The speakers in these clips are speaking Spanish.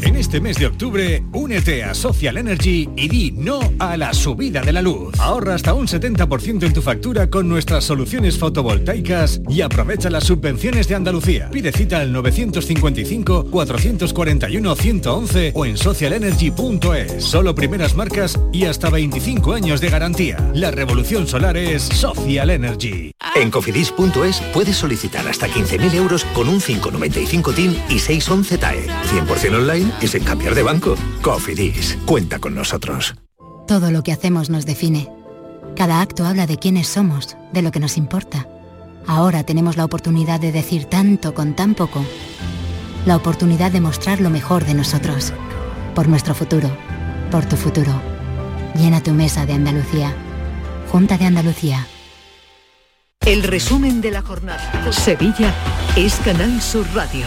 En este mes de octubre, únete a Social Energy y di no a la subida de la luz. Ahorra hasta un 70% en tu factura con nuestras soluciones fotovoltaicas y aprovecha las subvenciones de Andalucía. Pide cita al 955-441-111 o en socialenergy.es. Solo primeras marcas y hasta 25 años de garantía. La revolución solar es Social Energy. En cofidis.es puedes solicitar hasta 15.000 euros con un 595 TIN y 611 TAE. 100% online y sin cambiar de banco. Cofidis, cuenta con nosotros. Todo lo que hacemos nos define. Cada acto habla de quiénes somos, de lo que nos importa. Ahora tenemos la oportunidad de decir tanto con tan poco. La oportunidad de mostrar lo mejor de nosotros. Por nuestro futuro. Por tu futuro. Llena tu mesa de Andalucía. Junta de Andalucía. El resumen de la jornada. Sevilla es Canal Sur Radio.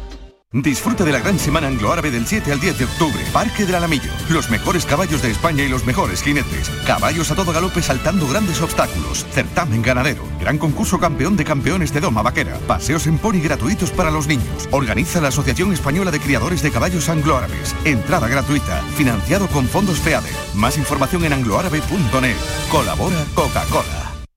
Disfruta de la gran semana anglo-árabe del 7 al 10 de octubre. Parque del Alamillo. Los mejores caballos de España y los mejores jinetes. Caballos a todo galope saltando grandes obstáculos. Certamen ganadero. Gran concurso campeón de campeones de Doma Vaquera. Paseos en pony gratuitos para los niños. Organiza la Asociación Española de Criadores de Caballos Anglo-Árabes. Entrada gratuita. Financiado con fondos FEADE. Más información en angloárabe.net. Colabora Coca-Cola.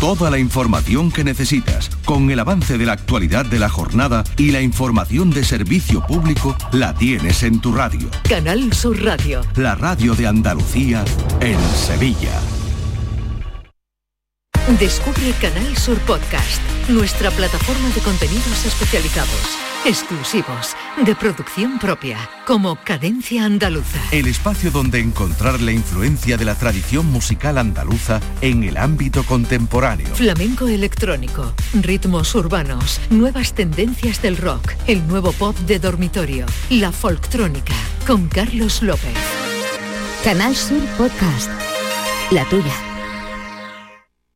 Toda la información que necesitas, con el avance de la actualidad de la jornada y la información de servicio público, la tienes en tu radio. Canal Sur Radio. La radio de Andalucía en Sevilla. Descubre Canal Sur Podcast, nuestra plataforma de contenidos especializados, exclusivos, de producción propia, como Cadencia Andaluza. El espacio donde encontrar la influencia de la tradición musical andaluza en el ámbito contemporáneo. Flamenco electrónico, ritmos urbanos, nuevas tendencias del rock, el nuevo pop de dormitorio, la folktrónica, con Carlos López. Canal Sur Podcast. La tuya.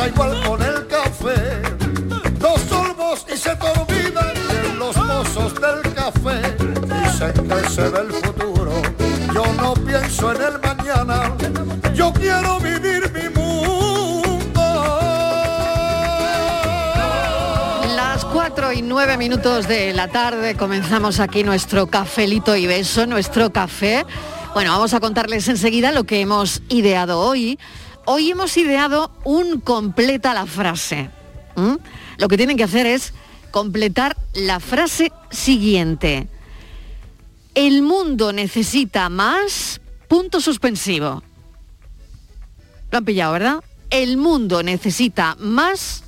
Pasa igual con el café. Dos sorbos y se te olvidan de los mozos del café. Dicen que se ve el futuro. Yo no pienso en el mañana. Yo quiero vivir mi mundo. Las 4 y 9 minutos de la tarde comenzamos aquí nuestro cafelito y beso, nuestro café. Bueno, vamos a contarles enseguida lo que hemos ideado hoy. Hoy hemos ideado un completa la frase. Lo que tienen que hacer es completar la frase siguiente. El mundo necesita más punto suspensivo. Lo han pillado, ¿verdad? El mundo necesita más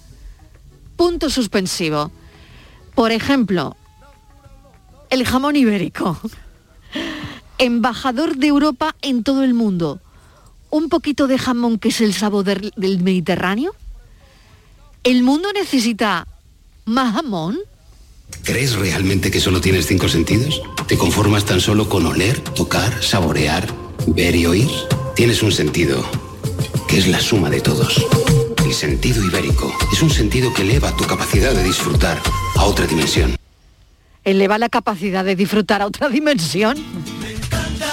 punto suspensivo. Por ejemplo, el jamón ibérico. Embajador de Europa en todo el mundo. Un poquito de jamón que es el sabor del, del Mediterráneo. ¿El mundo necesita más jamón? ¿Crees realmente que solo tienes cinco sentidos? ¿Te conformas tan solo con oler, tocar, saborear, ver y oír? Tienes un sentido que es la suma de todos. El sentido ibérico es un sentido que eleva tu capacidad de disfrutar a otra dimensión. eleva la capacidad de disfrutar a otra dimensión.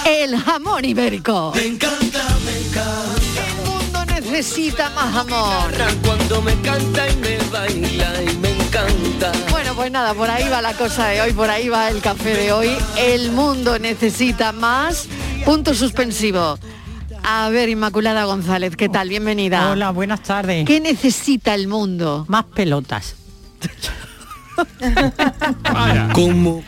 El jamón ibérico. Me encanta, me encanta. El mundo necesita más jamón. Cuando me canta y me baila y me encanta. Bueno, pues nada, por ahí va la cosa de hoy, por ahí va el café de hoy. El mundo necesita más. Punto suspensivo. A ver, Inmaculada González, ¿qué tal? Bienvenida. Hola, buenas tardes. ¿Qué necesita el mundo? Más pelotas. Como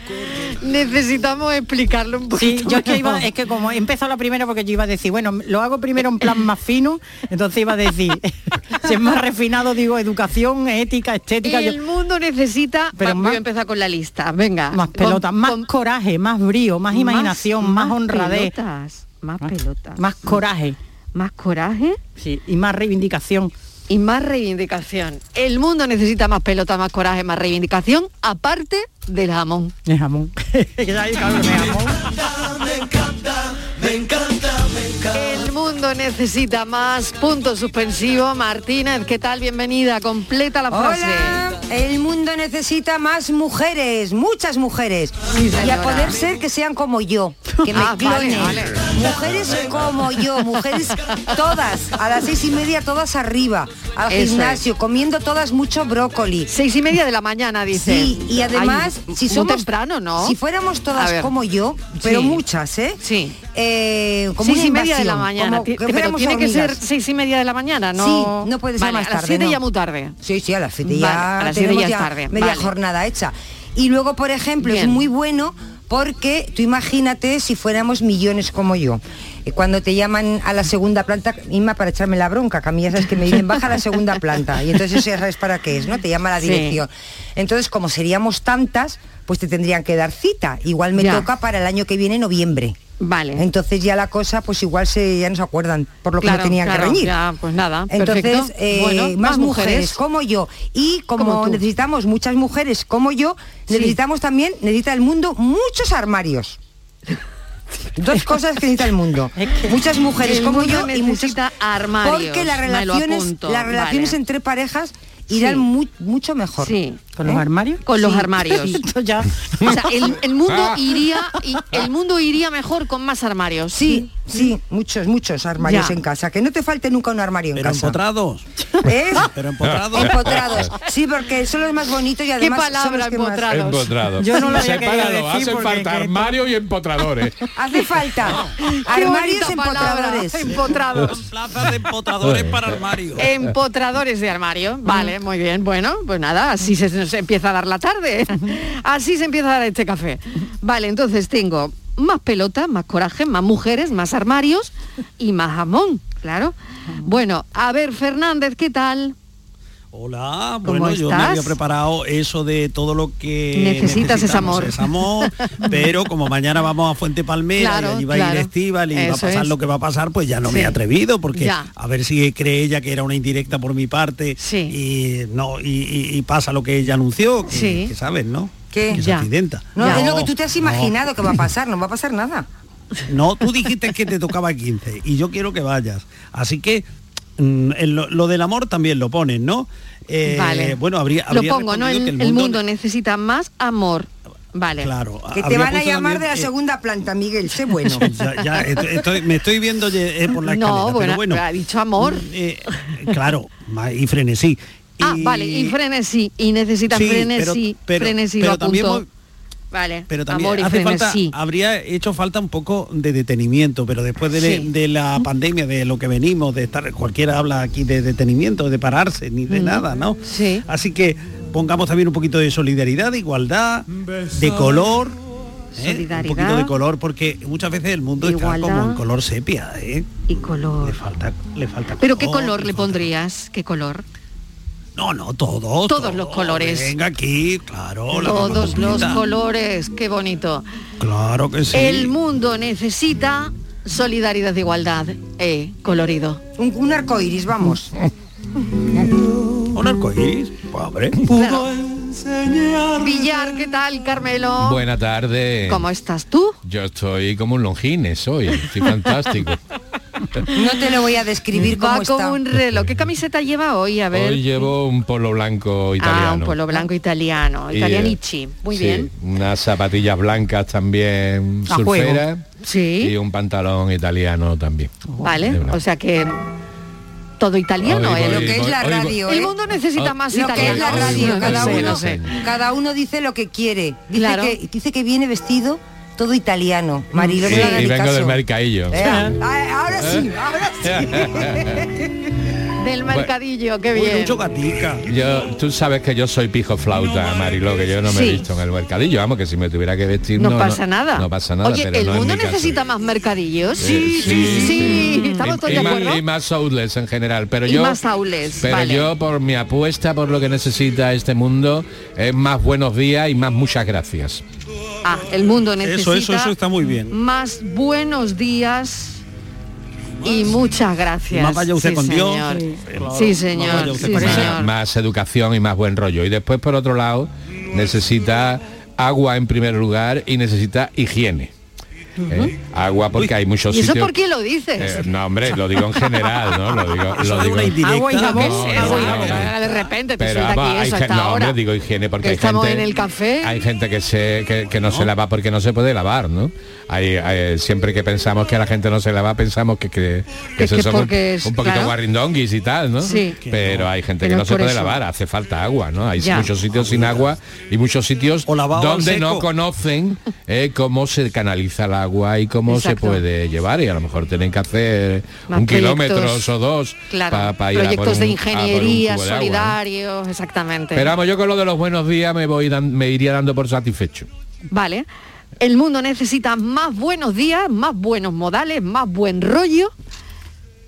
Necesitamos explicarlo un poquito. Sí, yo es que iba, es que como he empezado la primera porque yo iba a decir, bueno, lo hago primero en plan más fino, entonces iba a decir, si es más refinado, digo, educación, ética, estética. El yo- mundo necesita. Pero más- voy a empezar con la lista. Venga. más pelotas, más coraje, más brío, más imaginación, más, honradez. Pelotas, más pelotas. Más coraje. Más coraje. Sí, y más reivindicación. Y más reivindicación. El mundo necesita más pelota, más coraje, más reivindicación, aparte del jamón. El jamón. Me encanta, me encanta. Necesita más puntos suspensivos. Martínez, ¿qué tal? Bienvenida. Completa la frase. Hola, el mundo necesita más mujeres, muchas mujeres. Sí, y a poder ser que sean como yo, que me Ah, vale, clonen. vale. Mujeres como yo, mujeres todas, a las seis y media todas arriba, al Eso gimnasio, comiendo todas mucho brócoli. Seis y media de la mañana, dice. Sí, y además, Ay, si somos temprano, ¿no? Si fuéramos todas como yo, pero Sí. muchas, ¿eh? Sí. Eh, como seis y media de la mañana. como pero tiene que ser seis y media de la mañana, ¿no? Sí, no puede ser Vale, más a las tarde, siete no. ya muy tarde. Sí, sí, a las 7 Vale, ya a las siete ya es tarde, media vale. jornada hecha. Y luego, por ejemplo, es muy bueno porque tú imagínate si fuéramos millones como yo. Eh, Cuando te llaman a la segunda planta, Inma, para echarme la bronca, que a mí ya sabes que me dicen, baja a la segunda planta. Y entonces eso ya sabes para qué es, ¿no? Te llama la Sí. dirección. Entonces, como seríamos tantas, pues te tendrían que dar cita. Igual me Ya. toca para el año que viene, noviembre. Vale. Entonces ya la cosa, pues igual se ya no se acuerdan por lo que no tenían claro, que reñir. ya, pues nada, Entonces, eh, Bueno, más, más mujeres. mujeres. como yo. Y como, necesitamos muchas mujeres como yo, Sí. necesitamos también, necesita el mundo muchos armarios. Dos cosas que necesita el mundo. Muchas mujeres como yo y necesita armarios. Porque las relaciones, apunto, las relaciones vale. entre parejas irán Sí. mu- mucho mejor. Sí. ¿Con los ¿Eh? armarios? Con los Sí. armarios. Esto ya. O sea, el, el mundo iría y el mundo iría mejor con más armarios. Sí, sí, muchos, muchos armarios Ya. en casa. Que no te falte nunca un armario en Pero casa. empotrados. ¿Eh? Pero empotrados. Empotrados. Sí, porque son los más bonitos y además son palabra, los que más- empotrados? Empotrados. Yo no lo había querido Sepáralo, decir hacen porque falta que- armario y empotradores. Hace falta Qué armarios empotradores. Empotrados. Plazas de empotradores para armario. Empotradores de armario. Vale, muy bien. Bueno, pues nada, así se nos empieza a dar la tarde. Así se empieza a dar este café. Vale, entonces tengo más pelota, más coraje, más mujeres, más armarios y más jamón, claro. Bueno, a ver, Fernández, ¿qué tal? Hola, ¿Cómo bueno, yo me estás? había preparado eso de todo lo que Necesitas necesitamos, amor. ese amor, pero como mañana vamos a Fuente Palmera Claro, y allí va a ir Estíbal y va a Eso pasar es. lo que va a pasar, pues ya no Sí. me he atrevido porque Ya. a ver si cree ella que era una indirecta por mi parte y no y, y- y pasa lo que ella anunció, que, Sí. que sabes, ¿no? ¿Qué? Que se Ya. accidenta. No, es lo que tú te has imaginado que va a pasar, no va a pasar nada. No, tú dijiste que te tocaba 15 y yo quiero que vayas. Así que lo, lo del amor también lo pones, ¿no? Eh, Vale. Bueno, habría, Lo pongo, ¿no? El, el mundo necesita más amor. Vale. Claro. Que te van a llamar también, de la eh, segunda planta, Miguel, sé bueno. ya, ya, estoy- estoy- me estoy viendo eh, por la escalera, No, pero bueno, bueno, ha dicho amor. eh, claro, y frenesí. Ah, vale, y frenesí. Y necesita Sí, frenesí, pero- pero- frenesí, pero lo también Vale. Pero también Amor y hace falta, frenesí. habría hecho falta un poco de detenimiento, pero después de, Sí. de la pandemia, de lo que venimos, de estar, cualquiera habla aquí de detenimiento, de pararse, ni de Mm. nada, ¿no? Sí. Así que pongamos también un poquito de solidaridad, de igualdad, de color. ¿eh? Un poquito de color, porque muchas veces el mundo está como en color sepia, ¿eh? Y color. Le falta, le falta ¿Pero qué color le pondrías? ¿Qué color? No, no, todos. Todos los colores. Venga aquí, claro. la Todos los colores, qué bonito. Claro que sí. El mundo necesita solidaridad de igualdad. Eh, colorido. Un, un arco iris, vamos. Un arcoíris, pobre. Villar, ¿qué tal, Carmelo? Buena tarde. ¿Cómo estás tú? Yo estoy como un longines hoy, estoy fantástico. No te lo voy a describir Va cómo como está. un reloj. ¿Qué camiseta lleva hoy? A ver. Hoy llevo un polo blanco italiano. Ah, un polo blanco italiano. Y, Italianichi. Muy sí, bien. Unas zapatillas blancas también A surferas. juego. Sí. Y un pantalón italiano también. Vale. O sea que todo italiano. Hoy ¿eh? voy- Lo que es la radio, El ¿eh? mundo necesita Oh. más Lo que italiano. es la radio, No cada sé, uno, no sé. cada uno dice lo que quiere. Dice, Claro. que, dice que viene vestido todo italiano. Marilo, Sí, no y vengo caso. del mercadillo. Eh, ah, ahora sí, ahora sí. Del mercadillo, qué bien. gatica. Yo, tú sabes que yo soy pijo flauta, Marilo, que yo no me he Sí. visto en el mercadillo. Vamos, que si me tuviera que vestir No, no, pasa nada. No pasa nada, Oye, pero el no mundo caso. necesita más mercadillos. Sí, sí, sí. Estamos y, todos y de más, acuerdo. y más outlets en general pero Y yo más outlets, pero vale. yo por mi apuesta por lo que necesita este mundo es más buenos días y más muchas gracias Ah, el mundo necesita Eso, eso, eso está muy bien. más buenos días y muchas gracias. Más vaya usted Sí, con Dios. Sí, claro. Sí, Más señor. sí, señor. más, más educación y más buen rollo y después por otro lado necesita agua en primer lugar y necesita higiene ¿eh? agua porque hay muchos ¿Y eso sitios por qué lo dices? Eh, no hombre lo digo en general no lo digo, lo de digo una indirecta. Agua y jabón. De repente te Pero aquí eso hasta no, ahora. hombre, digo higiene porque Que hay estamos gente, en el café. Hay gente que se que, que no, se lava porque no se puede lavar, ¿no? Hay, hay- siempre que pensamos que la gente no se lava, pensamos que, que, que Es eso son porque un, es- un poquito claro. guarrindonguis y tal, ¿no? Sí. Pero hay gente Pero que no se puede eso. lavar, hace falta agua, ¿no? Hay Ya. muchos sitios sin agua y muchos sitios donde no conocen eh, cómo se canaliza el agua y cómo Exacto. se puede llevar y a lo mejor tienen que hacer Más un kilómetro o dos Claro, para ir a por proyectos de un- a por un ingeniería, solidarios, exactamente. Pero vamos, yo con lo de los buenos días me voy dan- me iría dando por satisfecho. Vale. El mundo necesita más buenos días, más buenos modales, más buen rollo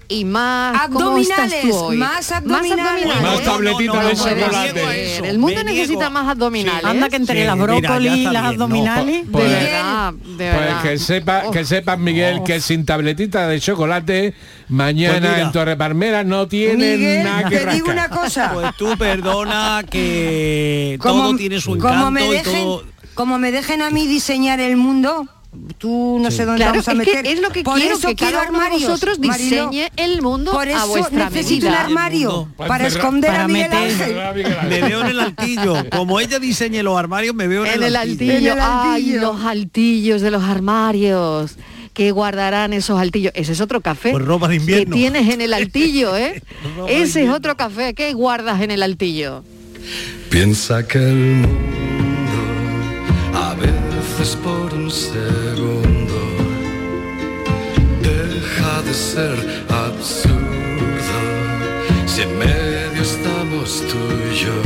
y más ¿cómo estás Abdominales, tú hoy? más abdominales. Más tabletitas de No chocolate. El mundo Me necesita niego. más abdominales. Anda que entre Sí, las brócoli y las bien, no, abdominales. de Pues- verdad, de Pues verdad. que sepa, Oh. que sepas Miguel que sin tabletita de chocolate mañana Pues en Torre Palmera no tiene Miguel, nada que te digo rascar. una cosa. Pues tú perdona que todo tiene su encanto como me y dejen, todo. como me dejen a mí diseñar el mundo, tú no sé dónde Claro, vamos a es que meter. es lo que Por quiero, eso que quiero cada uno de armarios, vosotros diseñe el mundo Por a eso vuestra necesito un medida. armario Para para esconder para a Miguel meter- Ángel. Me veo en el altillo. Como ella diseñe los armarios, me veo en, En el altillo, En el ay, altillo. los altillos de los armarios. Que guardarán esos altillos. Ese es otro café. Pues ropa de que invierno. tienes en el altillo, ¿eh? Ese es otro café. ¿Qué guardas en el altillo? Piensa que el mundo a veces por un segundo. Deja de ser absurdo. Si en medio estamos tú y yo.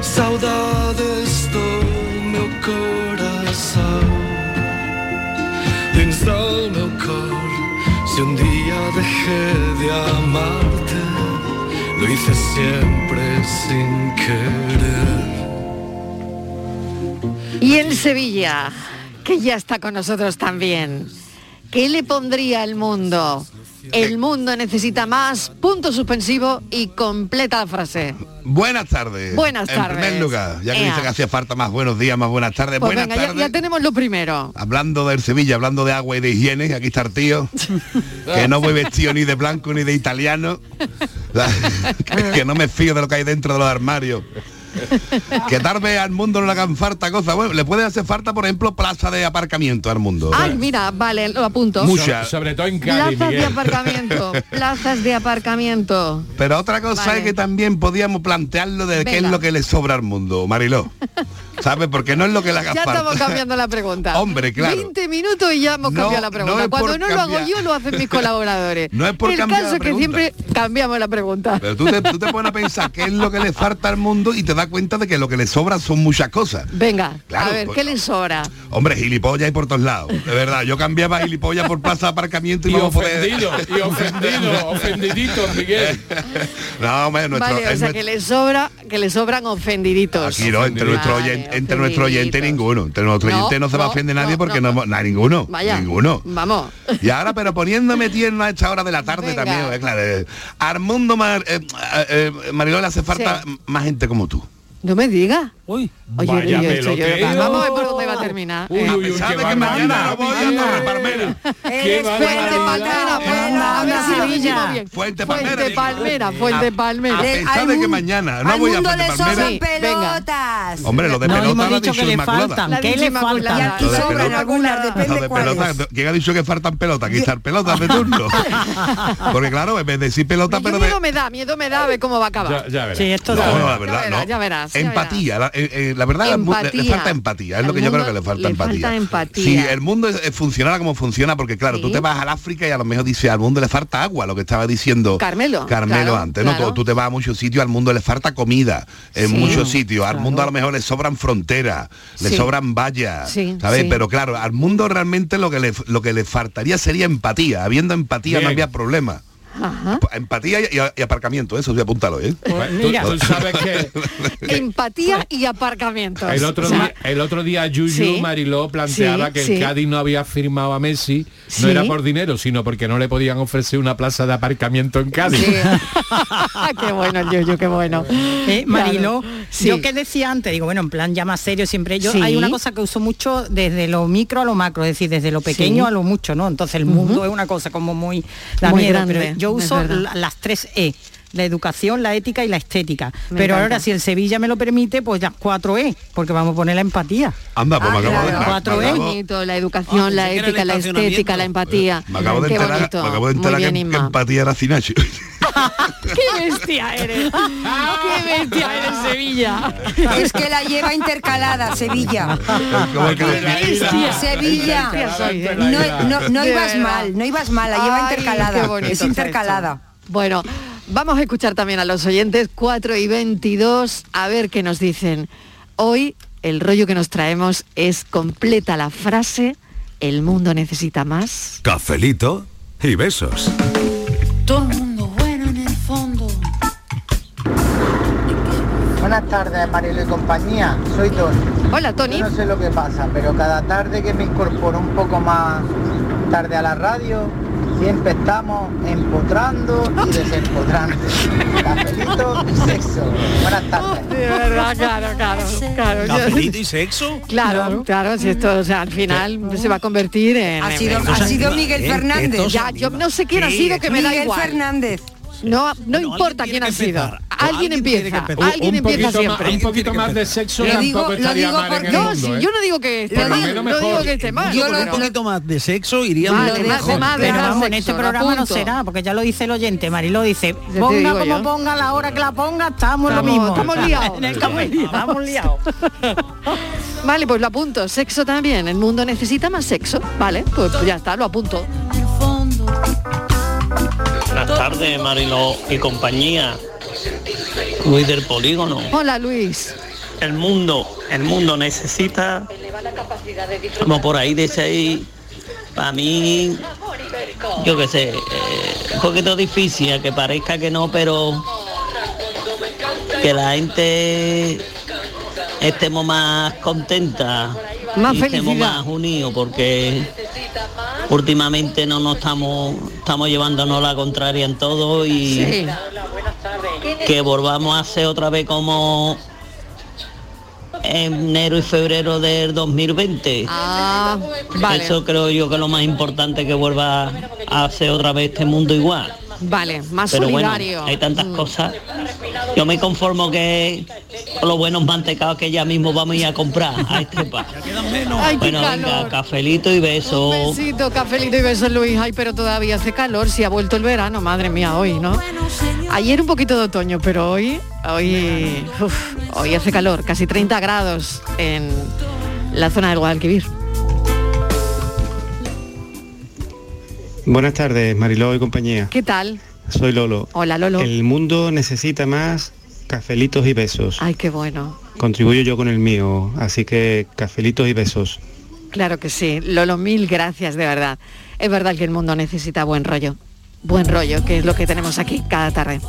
Saudades do meu coração Dins del meu cor. Si un día dejé de amarte Lo hice siempre sin querer Y en Sevilla, que ya está con nosotros también. ¿Qué le pondría al mundo? El mundo necesita más, punto suspensivo y completa la frase. Buenas tardes. Buenas En tardes. primer lugar, ya que Ea. dice que hacía falta más buenos días, más buenas tardes. Pues buenas venga, tardes. ya tenemos lo primero. Hablando del Sevilla, hablando de agua y de higiene, aquí está el tío, que no voy vestido ni de blanco ni de italiano, que no me fío de lo que hay dentro de los armarios. que al mundo no le hagan falta cosas. Bueno, le puede hacer falta, por ejemplo, plaza de aparcamiento al mundo. Ay, mira, vale, lo apunto. Muchas. Sobre todo en Cádiz, Plazas de aparcamiento, plazas de aparcamiento. Pero otra cosa Vale. es que también podíamos plantearlo de qué es lo que le sobra al mundo, Mariló. ¿Sabes? Porque no es lo que le haga Ya falta. estamos cambiando la pregunta. Hombre, claro. 20 minutos y ya hemos No, cambiado la pregunta. Cuando no lo hago yo, lo hacen mis colaboradores. No es por El cambiar caso la es que siempre cambiamos la pregunta. Pero tú te, tú te pones a pensar qué es lo que le falta al mundo y te das cuenta de que lo que le sobra son muchas cosas. Venga, Claro, a ver, pues- ¿qué les sobra? Hombre, gilipollas hay por todos lados. De verdad, yo cambiaba gilipollas por plaza de aparcamiento y, Y poder... ofendido, y ofendido, ofendidito, Miguel. No, hombre, nuestro, vale, o sea, nuestro- que les sobra, que les sobran ofendiditos. Aquí no, entre nuestro Vale, oyente, entre nuestro oyente ninguno. Entre nuestro No, oyente no se va a ofender nadie no, porque no. no, no, ninguno. Vaya. Ninguno. Vamos. Y ahora, pero poniéndome tierno a esta hora de la tarde Venga. también, eh, claro. eh, Al mundo, Mar, eh, eh, eh, le hace falta Sí. más gente como tú. No me digas. Uy, Oye, Vaya yo esto- yo- peloteo. vamos a ver por dónde va a terminar. Uy, uy, uy, ¿Sabe qué que mañana no voy a. Torre Palmera? Qué Fuente. Palmera, a lo Sevilla. Fuente Palmera, Fuente. Palmera, Fuente A Palmera. pesar de que mañana no voy a Fuente Palmera. Pelotas. Hombre, lo de No, pelota lo ha dicho que Inmaculada. ¿Qué le faltan? Y aquí de sobran algunas, depende de cuáles. ¿Quién ha dicho que faltan pelotas? Quitar pelotas de turno. Porque claro, en vez de decir pelota, Qué pero de... miedo me da, miedo me da a ver cómo va a acabar. Ya, verás. Sí, esto da- Ya verás, empatía, la, eh, eh, la verdad le- falta empatía, es lo que yo creo que le falta le empatía. falta empatía. Si el mundo es- funcionara como funciona, porque claro, tú Sí. te vas al África y a lo mejor dice al mundo le falta agua, lo que estaba diciendo Carmelo, Carmelo claro, antes, ¿no? claro. Tú, tú te vas a muchos sitios, al mundo le falta comida, en Sí. muchos sitios, al mundo a lo mejor le sobran fronteras, le Sí. sobran vallas, Sí, ¿sabes? sí. Pero claro, al mundo realmente lo que le lo que le faltaría sería empatía, habiendo empatía no había problema. Ajá. Empatía y, y aparcamiento, eso sí, apúntalo, ¿eh? Pues tú, Mira. tú sabes que Empatía y aparcamientos. el otro O sea, día, el otro día Yuyu Sí. Mariló planteaba Sí, que sí. el Cádiz no había firmado a Messi, Sí. no era por dinero, sino porque no le podían ofrecer una plaza de aparcamiento en Cádiz. Sí. qué bueno el Yuyu, qué bueno. Eh, Mariló, Claro. Sí. yo que decía antes, digo, bueno, en plan ya más serio siempre, yo Sí. hay una cosa que uso mucho desde lo micro a lo macro, es decir, desde lo pequeño Sí. a lo mucho, ¿no? Entonces el mundo es una cosa como muy da Muy miedo, grande, pero yo uso las tres E. La educación, la ética y la estética. Me pero encanta. ahora, si el Sevilla me lo permite, pues ya cuatro E, porque vamos a poner la empatía. Anda, pues Ah, me acabo de... claro. me- Cuatro me E. acabo- bonito, la educación, Ah, la ética, la estética, la empatía. Me acabo de Qué enterar, bonito. me acabo de enterar Muy bien, que, empatía era Cinacho. ¡Qué bestia eres! ¡Qué bestia eres, Sevilla! Es que la lleva intercalada, Sevilla. ¡Qué bestia! Sevilla. No, no, no De ibas mal, no ibas mal, la lleva Ay, intercalada. Es intercalada. Bueno, vamos a escuchar también a los oyentes 4 y 22 a ver qué nos dicen. Hoy el rollo que nos traemos es completa la frase el mundo necesita más. Cafelito y besos. Todo el mundo bueno en el fondo. Buenas tardes, Marilo y compañía. Soy Tony. Hola, Tony. Yo no sé lo que pasa, pero cada tarde que me incorporo un poco más tarde a la radio, siempre estamos empotrando y desempotrando. Cafelito y sexo. Buenas tardes. De verdad, claro, claro, claro. ¿Cafelito y sexo? Claro, claro, si esto, o sea, al final se va a convertir en... Ha sido, en- ha sido Miguel Fernández. Ya, yo no sé quién ha sido, que me da Miguel igual. Fernández. No, no Bueno, importa quién ha sido. empezar. Alguien empieza. Alguien empieza más, siempre. un poquito más de sexo Lo tampoco digo- lo estaría digo mal en porque- el No, mundo, si ¿eh? yo no digo que esté mal, no digo que esté mal. Yo Un poquito más de sexo iría más- de vamos, en este programa no será, porque ya lo dice el oyente, Mariló dice, ponga como ponga, la hora que la ponga, estamos en lo mismo. estamos liados. En el café, estamos liados. Vale, pues lo apunto. Sexo también. El mundo necesita más sexo. Vale, pues ya está, lo apunto. Tardes, Marilo y compañía. Luis del Polígono. Hola, Luis. El mundo, el mundo necesita, como por ahí dice ahí, para mí, yo qué sé, eh, un poquito difícil, que parezca que no, pero que la gente estemos más contenta, Más felicidad. más unidos, porque últimamente no nos estamos, estamos llevándonos la contraria en todo y Sí. que volvamos a hacer otra vez como en enero y febrero del 2020. Ah, vale. Eso creo yo que es lo más importante que vuelva a hacer otra vez este mundo igual. Vale, más Pero bueno, solidario. hay tantas cosas. Yo me conformo que con los buenos mantecados que ya mismo vamos a ir a comprar a Estepa. Ay, qué bueno, venga, cafelito y beso. Besito, cafelito y besos Luis. Ay, pero todavía hace calor, si ha vuelto el verano, madre mía, hoy, ¿no? Ayer un poquito de otoño, pero hoy, hoy, uf, hoy hace calor, casi 30 grados en la zona del Guadalquivir. Buenas tardes, Mariló y compañía. ¿Qué tal? Soy Lolo. Hola, Lolo. El mundo necesita más cafelitos y besos. Ay, qué bueno. Contribuyo yo con el mío, así que cafelitos y besos. Claro que sí. Lolo, mil gracias, de verdad. Es verdad que el mundo necesita buen rollo. Buen rollo, que es lo que tenemos aquí cada tarde.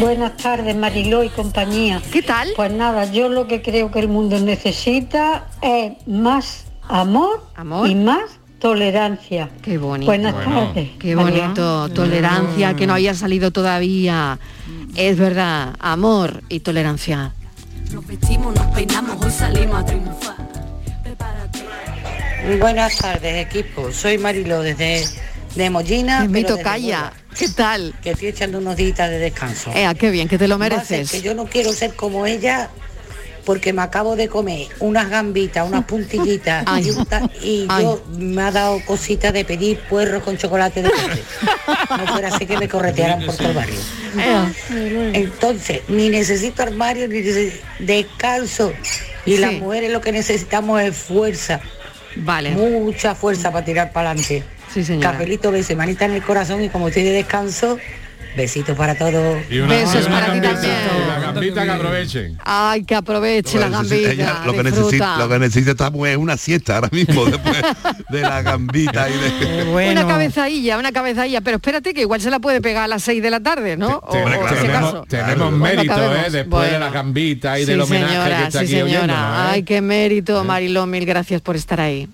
Buenas tardes, Mariló y compañía. ¿Qué tal? Pues nada, yo lo que creo que el mundo necesita es más amor, y más tolerancia. Qué bonito. Buenas tardes. Qué María. bonito. Tolerancia, que no haya salido todavía. Es verdad, amor y tolerancia. Nos vestimos, nos peinamos, hoy salimos a triunfar. Buenas tardes, equipo. Soy Marilo desde de Mollina. Es mi tocaya. ¿Qué tal? Que estoy echando unos días de descanso. Ea, qué bien, que te lo mereces. Que yo no quiero ser como ella porque me acabo de comer unas gambitas, unas puntillitas Ay. y, yo me ha dado cosita de pedir puerros con chocolate de leche. No fuera así que me corretearan por todo el barrio. Entonces, ni necesito armario, ni necesito descanso. Y las mujeres lo que necesitamos es fuerza. Vale. Mucha fuerza para tirar para adelante. Sí, señora. Cafelito, beso, y manita en el corazón y como estoy de descanso, besitos para todos. Besos para ti también. La gambita que aprovechen. Ay, que aproveche la Lo que necesita- gambita. ella lo, que necesita, lo que necesita esta mujer es una siesta ahora mismo después de la gambita y de... Una cabezadilla, una cabezadilla, pero espérate que igual se la puede pegar a las 6 de la tarde, ¿no? O- o en ese tenemos caso. tenemos Bueno, mérito. ¿eh? Después de Bueno. la gambita y Sí, del homenaje señora, que está sí, aquí señora. oyéndonos, ¿eh? Ay, qué mérito, Mariló, mil gracias por estar ahí.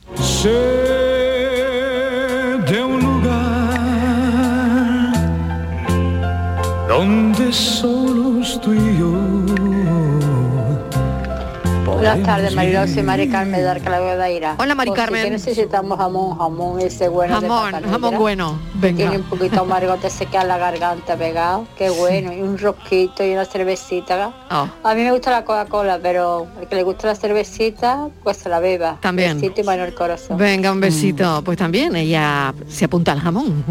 Donde solos tú y yo. Buenas tardes, Mari Carmen de Arcalabo de Aira. Hola, Mari Pues Carmen. que necesitamos jamón, jamón ese bueno de Jamón, bueno. Venga. Tiene un poquito amargo, te se queda la garganta pegado. Qué bueno. Y un rosquito y una cervecita. Oh. A mí me gusta la Coca-Cola, pero el que le gusta la cervecita, pues se la beba. También. Besito y mano al corazón. Venga, un besito. Pues también ella se apunta al jamón.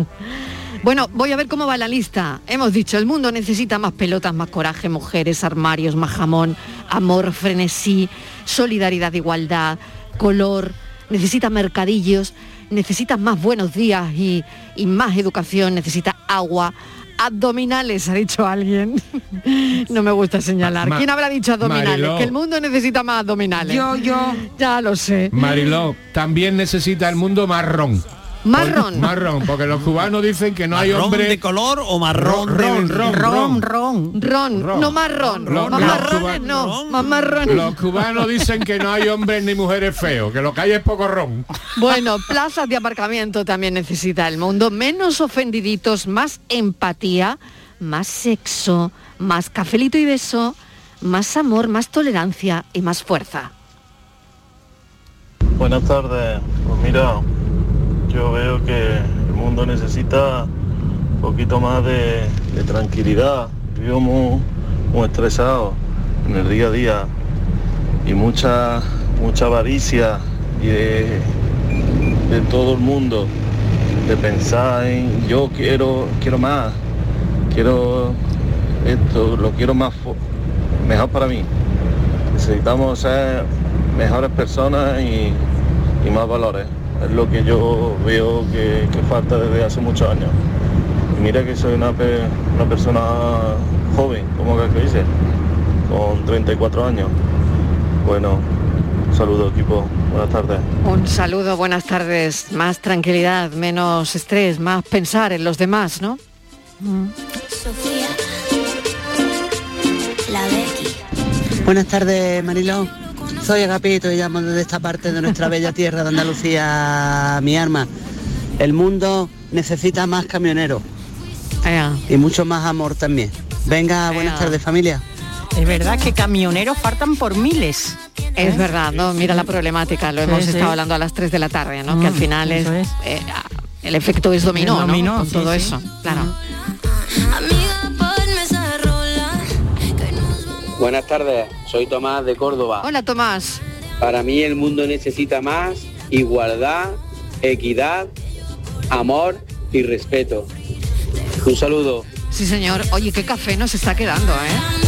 Bueno, voy a ver cómo va la lista. Hemos dicho, el mundo necesita más pelotas, más coraje, mujeres, armarios, más jamón, amor, frenesí, solidaridad, igualdad, color, necesita mercadillos, necesita más buenos días y, y más educación, necesita agua, abdominales, ha dicho alguien. no me gusta señalar. Ma- ¿Quién habrá dicho abdominales? Mariló. Que el mundo necesita más abdominales. Yo, yo. Ya lo sé. Mariló, también necesita el mundo marrón. Marrón. Marrón, porque los cubanos dicen que no hay ¿Marrón hombre de color o marrón ron, ron, ron, ron. Ron, no marrón. Los marrones no, más marrones. Los cubanos dicen que no hay hombres ni mujeres feos, que lo que hay es poco ron. Bueno, plazas de aparcamiento también necesita el mundo. Menos ofendiditos, más empatía, más sexo, más cafelito y beso, más amor, más tolerancia y más fuerza. Buenas tardes. Pues mira, yo veo que el mundo necesita un poquito más de, tranquilidad. Vivo muy, muy estresado en el día a día y mucha, mucha avaricia de, de todo el mundo, de pensar en yo quiero, quiero más, quiero esto, lo quiero más mejor para mí. Necesitamos ser mejores personas y, y más valores. Es lo que yo veo que, que falta desde hace muchos años. Y mira que soy una, pe- una persona joven, como que dice, con 34 años. Bueno, un saludo equipo, buenas tardes. Un saludo, buenas tardes. Más tranquilidad, menos estrés, más pensar en los demás, ¿no? Sofía, la Becky. Buenas tardes, Mariló. Soy Agapito y llamo desde esta parte de nuestra bella tierra de Andalucía, mi arma. El mundo necesita más camioneros y mucho más amor también. Venga, buenas Ea. tardes familia. Es verdad que camioneros faltan por miles. Es ¿eh? verdad, ¿no? Mira la problemática, lo Sí, hemos sí. estado hablando a las 3 de la tarde, ¿no? que al Mm, final es, es. eh, El efecto es dominó, El ¿no? dominó, Con sí, todo sí. eso, claro. Buenas tardes, soy Tomás de Córdoba. Hola Tomás. Para mí el mundo necesita más igualdad, equidad, amor y respeto. Un saludo. Sí, señor. Oye, qué café nos está quedando, ¿eh?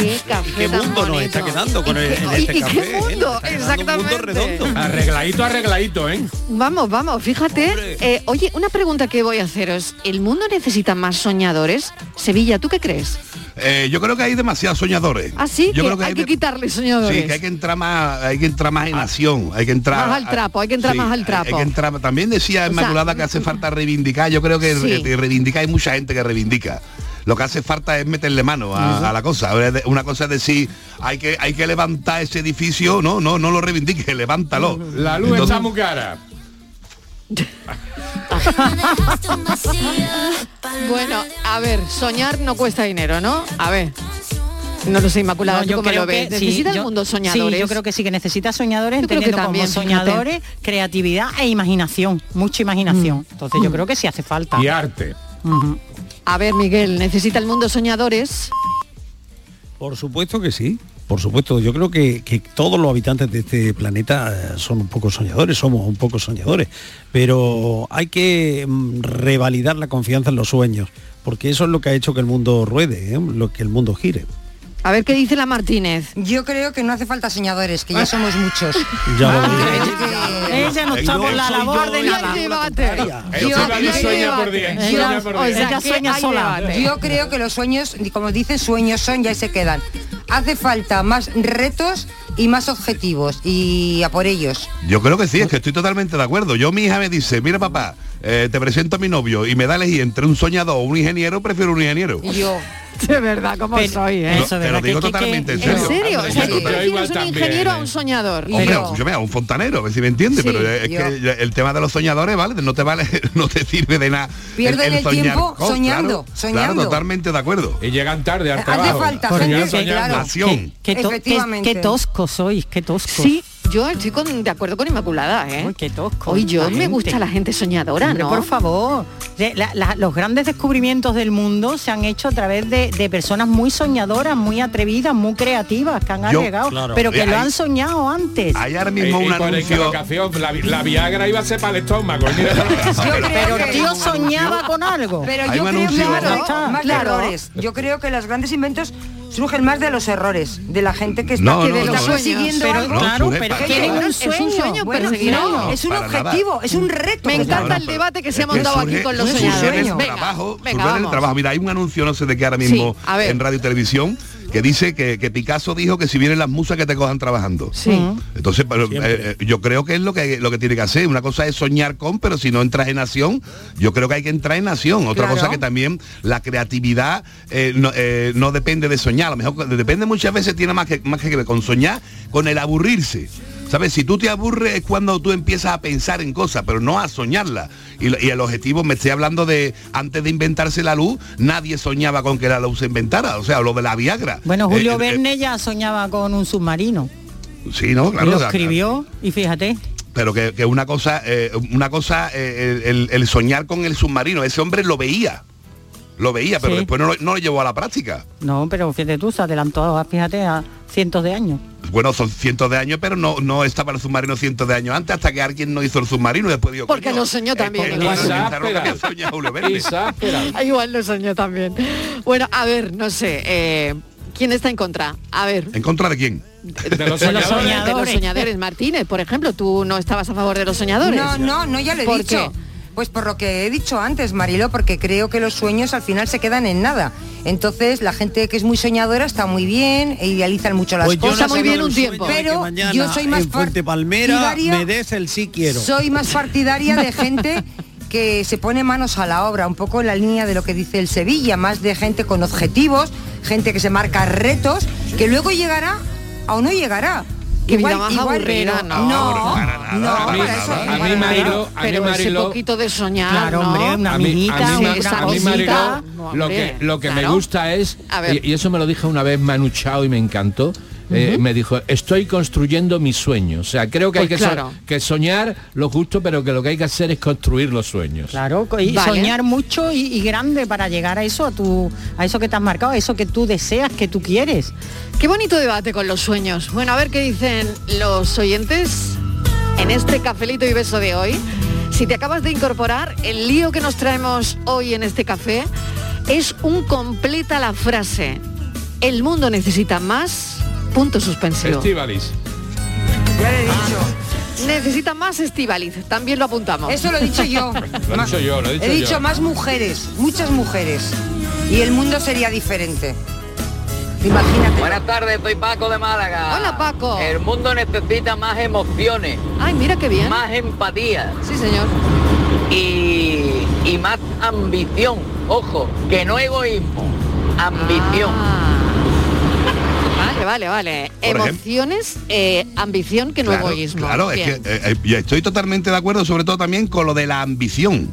Qué café ¿Qué tan mundo nos está quedando con el, en ¿Y- este y café? qué eh? mundo? Un mundo Exactamente. redondo. Arregladito, arregladito, ¿eh? Vamos, vamos, fíjate. Eh, oye, una pregunta que voy a haceros. ¿El mundo necesita más soñadores? Sevilla, ¿tú qué crees? Eh, yo creo que hay demasiados soñadores. Ah, sí, yo que creo que hay que quitarle soñadores. Sí, que hay que entrar más, hay que entrar más en acción, hay que entrar Más al trapo, hay que entrar más al trapo. Hay que entrar, también decía sea, Inmaculada que hace falta reivindicar, yo creo que Sí. re- reivindicar hay mucha gente que reivindica. Lo que hace falta es meterle mano a, a la cosa. Una cosa es decir, hay que hay que levantar ese edificio, no, no, no lo reivindique, levántalo. La luz Entonces- está muy cara. Bueno, a ver, soñar no cuesta dinero, ¿no? A ver. No lo sé, Inmaculada, No, ¿tú yo cómo creo lo ves? que sí, ¿Necesita el yo- mundo soñadores? Sí, yo creo que sí que necesita soñadores, Yo creo que entendiendo también, como fíjate. soñadores, creatividad e imaginación, mucha imaginación. Entonces yo creo que sí hace falta. Y arte. A ver, Miguel, ¿necesita el mundo soñadores? Por supuesto que sí. Por supuesto, yo creo que, que todos los habitantes de este planeta eh, son un poco soñadores, somos un poco soñadores, pero hay que mm, revalidar la confianza en los sueños, porque eso es lo que ha hecho que el mundo ruede, ¿eh? lo que el mundo gire. A ver qué dice la Martínez. Yo creo que no hace falta soñadores, que ya somos muchos. Ya lo Ella no está por la labor de nada. Yo creo que los sueños, como dicen, sueños son ya se quedan. Hace falta más retos y más objetivos y a por ellos. Yo creo que sí, es que estoy totalmente de acuerdo. Yo mi hija me dice, mira papá, eh, te presento a mi novio y me da a elegir entre un soñador o un ingeniero, prefiero un ingeniero. Y yo, De verdad, ¿cómo Pero- soy, ¿eh? Eso, Te lo digo Que- que- totalmente en ¿En serio. serio? O sea, Yo tú igual prefieres un también, ingeniero a ¿eh? un soñador. Hombre, yo- escúchame, a un fontanero, a ver si me entiende, Sí, pero es yo- que el tema de los soñadores, ¿vale? No te vale, no te sirve de nada. Pierden el soñar tiempo soñando, claro, soñando. Claro, totalmente de acuerdo. Y llegan tarde al Hace trabajo. falta Soñar, gente, claro. Qué, toscos sois, qué toscos. Sí, yo estoy con- de acuerdo con Inmaculada, ¿eh? Uy, qué tosco. Hoy yo la me gente. gusta la gente soñadora, Hombre, ¿no? por favor. De- la- la- los grandes descubrimientos del mundo se han hecho a través de, de personas muy soñadoras, muy atrevidas, muy creativas, que han claro. pero que Eh, lo hay- han soñado antes. Hay ahora Eh, mismo y un por anuncio. equivocación, la, vi- la Viagra iba a ser para el estómago. mira. yo creo Pero que- el tío soñaba con algo. Pero Hay yo un creo anuncio. que Claro, más, claro. Yo creo que los grandes inventos surgen más de los errores, de la gente que está, No, que no, de no, está no. consiguiendo Pero algo. Claro, pero nada. un Es un sueño. sueño Bueno, no, es un para nada. objetivo, es un reto. Me encanta el debate que se ha montado aquí surge- con los soñadores. en el sueño. Venga, trabajo, venga, surge en el trabajo. Mira, hay un anuncio, no sé de qué ahora mismo, Sí, a ver. en radio y televisión, que dice que, que Picasso dijo que si vienen las musas que te cojan trabajando. Sí. Entonces, pero, eh, eh, yo creo que es lo que lo que tiene que hacer. Una cosa es soñar con, pero si no entras en acción, yo creo que hay que entrar en acción. Otra Claro. cosa que también la creatividad eh, no, eh, no depende de soñar. A lo mejor depende muchas veces, tiene más que, más que ver con soñar, con el aburrirse. ¿Sabes? Si tú te aburres es cuando tú empiezas a pensar en cosas, pero no a soñarla. Y, el objetivo, me estoy hablando de, antes de inventarse la luz, nadie soñaba con que la luz se inventara. O sea, lo de la Viagra. Bueno, Julio Eh, eh, Verne ya soñaba con un submarino. Sí, no, claro. lo escribió y fíjate. pero que, que una cosa eh, una cosa eh, el soñar con el submarino ese hombre lo veía lo veía pero Sí. después no lo, no lo llevó a la práctica No, pero fíjate tú, se adelantó, fíjate, a cientos de años. bueno son cientos de años pero no no estaba el submarino cientos de años antes hasta que alguien no hizo el submarino y después dijo Porque "Coño, lo soñó también, igual. lo que Isáspera. había soñado Julio Verne". Isáspera. Ah, Igual lo soñó también. Bueno, a ver, no sé. eh, ¿Quién está en contra? A ver. en contra de quién De los De los, soñadores. soña- de los soñadores, Martínez, por ejemplo, tú no estabas a favor de los soñadores. No, no, no, ya lo he ¿Por dicho. Pues por lo que he dicho antes, Marilo, porque creo que los sueños al final se quedan en nada. Entonces, la gente que es muy soñadora está muy bien, e idealizan mucho las Pues yo cosas. no muy bien un tiempo. Pero yo soy más Palmera partidaria- me des el sí quiero. Soy más partidaria de gente que se pone manos a la obra, un poco en la línea de lo que dice el Sevilla, más de gente con objetivos, gente que se marca retos, que luego llegará o no llegará. Qué vida más aburrida, no. no, Para nada, no, para para nada. eso- A mí, Marilo, a mí, Pero ese Marilo, poquito de soñar, Claro, ¿no? hombre, una a mí, amiguita, a mí, a mí, cosita. Marilo, No, lo que, lo que me gusta es, y, y eso me lo dijo una vez Manu Chao y me encantó, eh, me dijo, estoy construyendo mis sueños. O sea, creo que hay Pues que, so- claro. que soñar lo justo, pero que lo que hay que hacer es construir los sueños. Claro, y Vale. soñar mucho y, y grande para llegar a eso, a tu, a eso que te has marcado, a eso que tú deseas, que tú quieres. Qué bonito debate con los sueños. Bueno, a ver qué dicen los oyentes en este cafelito y beso de hoy. Si te acabas de incorporar, el lío que nos traemos hoy en este café es un completa la frase. El mundo necesita más, punto suspensivo. Estivalis. Necesita más Estivaliz, también lo apuntamos. Eso lo he dicho yo. Lo he dicho yo, lo he dicho He dicho yo. más mujeres, muchas mujeres. Y el mundo sería diferente. Imagínate. Buenas tardes, soy Paco de Málaga. Hola, Paco. El mundo necesita más emociones. Ay, mira qué bien. Más empatía. Sí, señor. Y, y más ambición. Ojo, que no egoísmo. Ambición. Vale, vale, vale. Por ejemplo- Emociones, eh, ambición que no Claro, egoísmo. Claro, Bien. es que eh, eh, y estoy totalmente de acuerdo, sobre todo también con lo de la ambición.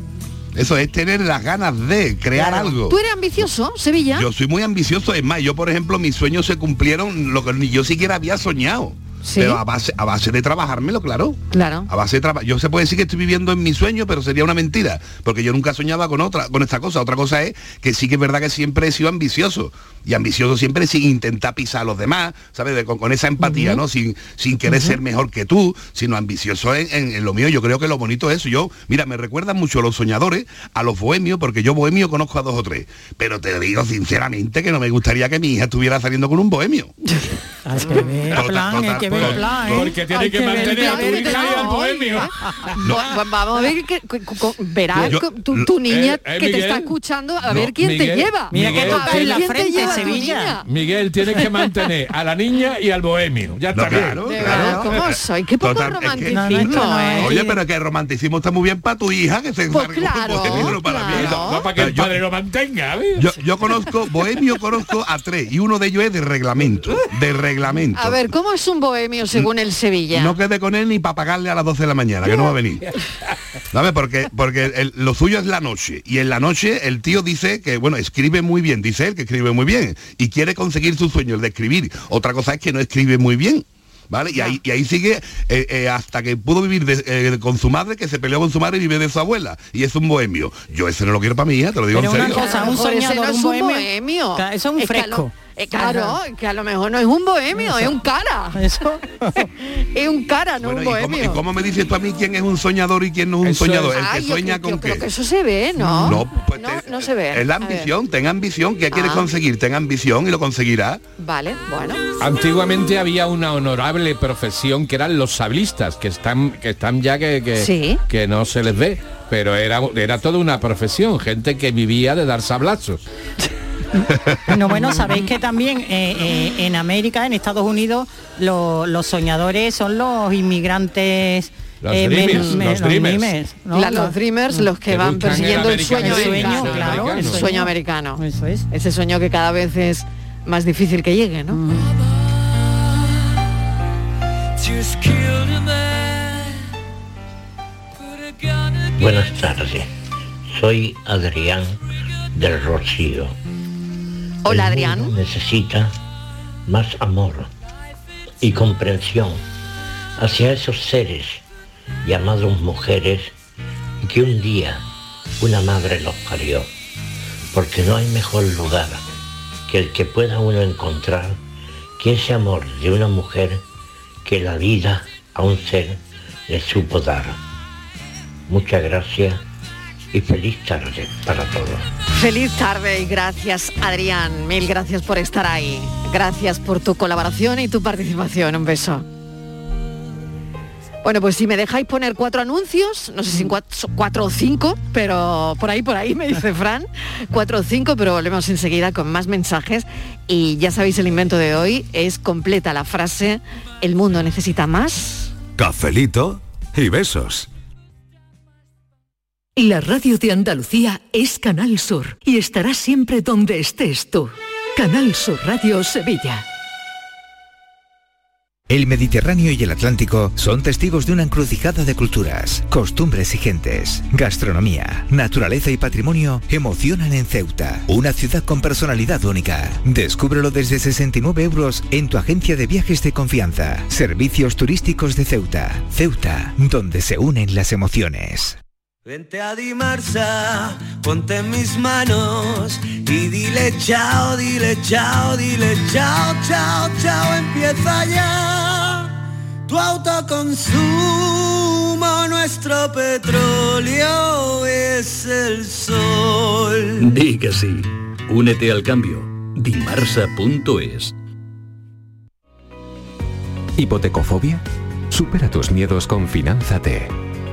Eso es tener las ganas de crear algo. ¿Tú eres ambicioso, Sevilla? Yo soy muy ambicioso, es más, yo por ejemplo mis sueños se cumplieron lo que ni yo siquiera había soñado. Sí. Pero a base, a base de trabajármelo, claro. Claro. A base de trabajo. Yo se puede decir que estoy viviendo en mi sueño, pero sería una mentira. Porque yo nunca soñaba con otra, con esta cosa. Otra cosa es que sí que es verdad que siempre he sido ambicioso. Y ambicioso siempre sin intentar pisar a los demás, ¿sabes? De- con, con esa empatía, ¿no? Sin, sin querer ser mejor que tú, sino ambicioso en, en- en lo mío. Yo creo que lo bonito es eso. Yo, mira, me recuerdan mucho los soñadores, a los bohemios, porque yo bohemio conozco a dos o tres. Pero te digo sinceramente que no me gustaría que mi hija estuviera saliendo con un bohemio. Total, total, plan, ¿eh? Porque tiene que mantener a tu hija y al bohemio. Va- va- Vamos a ver que, que- que- verás Yo- tu, tu niña Eh, eh, que te está escuchando, a No, ver quién Miguel, te lleva. Mira que toca en la quién te frente, Sevilla. niña. Miguel, tienes que mantener a la niña y al bohemio. Ya está bien. claro, verdad, ¿Cómo soy? Qué poco Total, es que- No, ¿eh? Oye, pero que el romanticismo está muy bien para tu hija, que se Pues encargue un claro, para mí. No para que el Yo- padre lo mantenga. Yo, yo conozco, bohemio conozco a tres, y uno de ellos es de reglamento, de reglamento. A ver, ¿cómo es un bohemio según el Sevilla? No quede con él ni para pagarle a las 12 de la mañana, que no va a venir. ¿Sabes? Porque, porque el- lo suyo es la noche. Y en la noche el tío dice que, bueno, escribe muy bien, dice él que escribe muy bien. Y quiere conseguir su sueño, el de escribir. Otra cosa es que no escribe muy bien. ¿Vale? Y ahí, y ahí sigue eh, eh, hasta que pudo vivir de- eh, con su madre, que se peleó con su madre y vive de su abuela. Y es un bohemio. Yo ese no lo quiero para mi hija, te lo digo Pero en una serio. cosa, un soñador, no es un bohemio. bohemio. Claro, eso es un fresco. Eh, claro, que a lo mejor no es un bohemio, es un cara. Eso. es un cara, no Bueno, un ¿y, cómo, bohemio. y cómo me dices tú a mí quién es un soñador y quién no es un Eso soñador? es- El que Ay, sueña con yo qué. creo que eso se ve, ¿no? No, pues no, te- no se ve. Es la ambición, ten ambición, ¿qué quieres Ah. conseguir? Ten ambición y lo conseguirás. Vale, bueno. Antiguamente había una honorable profesión que eran los sablistas, que están, que están ya que, que, Sí. que no se les ve. Pero era, era toda una profesión, gente que vivía de dar sablazos. No, bueno, sabéis que también eh, eh, en América, en Estados Unidos, lo- los soñadores son los inmigrantes. Los eh, dreamers, men- los dreamers. ¿no? La- los dreamers, los que Que van el persiguiendo el sueño dream, americano, el claro, americano. el Eso sueño es. americano. Eso es. Ese sueño que cada vez es más difícil que llegue, ¿no? Buenas tardes, soy Adrián del Rocío. Hola, El Adrián. mundo necesita más amor y comprensión hacia esos seres llamados mujeres que un día una madre los parió, porque no hay mejor lugar que el que pueda uno encontrar que ese amor de una mujer que la vida a un ser le supo dar. Muchas gracias y feliz tarde para todos. Feliz tarde y gracias, Adrián. Mil gracias por estar ahí. Gracias por tu colaboración y tu participación. Un beso. Bueno, pues si me dejáis poner cuatro anuncios, no sé si cuatro, cuatro o cinco, pero por ahí, por ahí me dice Fran, cuatro o cinco, pero volvemos enseguida con más mensajes. Y ya sabéis, el invento de hoy es completa la frase, el mundo necesita más. Cafelito y besos. La radio de Andalucía es Canal Sur y estará siempre donde estés tú. Canal Sur Radio Sevilla. El Mediterráneo y el Atlántico son testigos de una encrucijada de culturas, costumbres y gentes. Gastronomía, naturaleza y patrimonio emocionan en Ceuta, una ciudad con personalidad única. Descúbrelo desde 69 euros en tu agencia de viajes de confianza. Servicios turísticos de Ceuta. Ceuta, donde se unen las emociones. Vente a Dimarsa, ponte en mis manos y dile chao, dile chao, dile chao, chao, chao, empieza ya tu autoconsumo, nuestro petróleo es el sol. Di que sí. Únete al cambio. Dimarsa.es ¿Hipotecofobia? Supera tus miedos con Finanzate.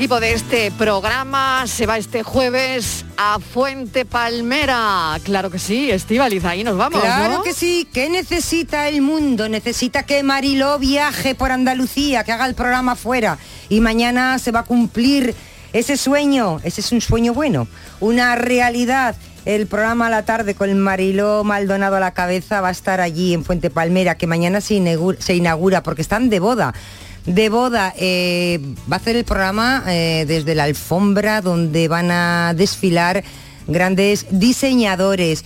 Equipo de este programa se va este jueves a Fuente Palmera. Claro que sí, Estivaliz, ahí nos vamos. Claro ¿no? que sí. ¿Qué necesita el mundo? Necesita que Mariló viaje por Andalucía, que haga el programa fuera. Y mañana se va a cumplir ese sueño. Ese es un sueño bueno, una realidad. El programa a la tarde con Mariló Maldonado a la cabeza va a estar allí en Fuente Palmera, que mañana se inaugura, se inaugura porque están de boda. De boda, eh, va a hacer el programa eh, desde la alfombra donde van a desfilar grandes diseñadores.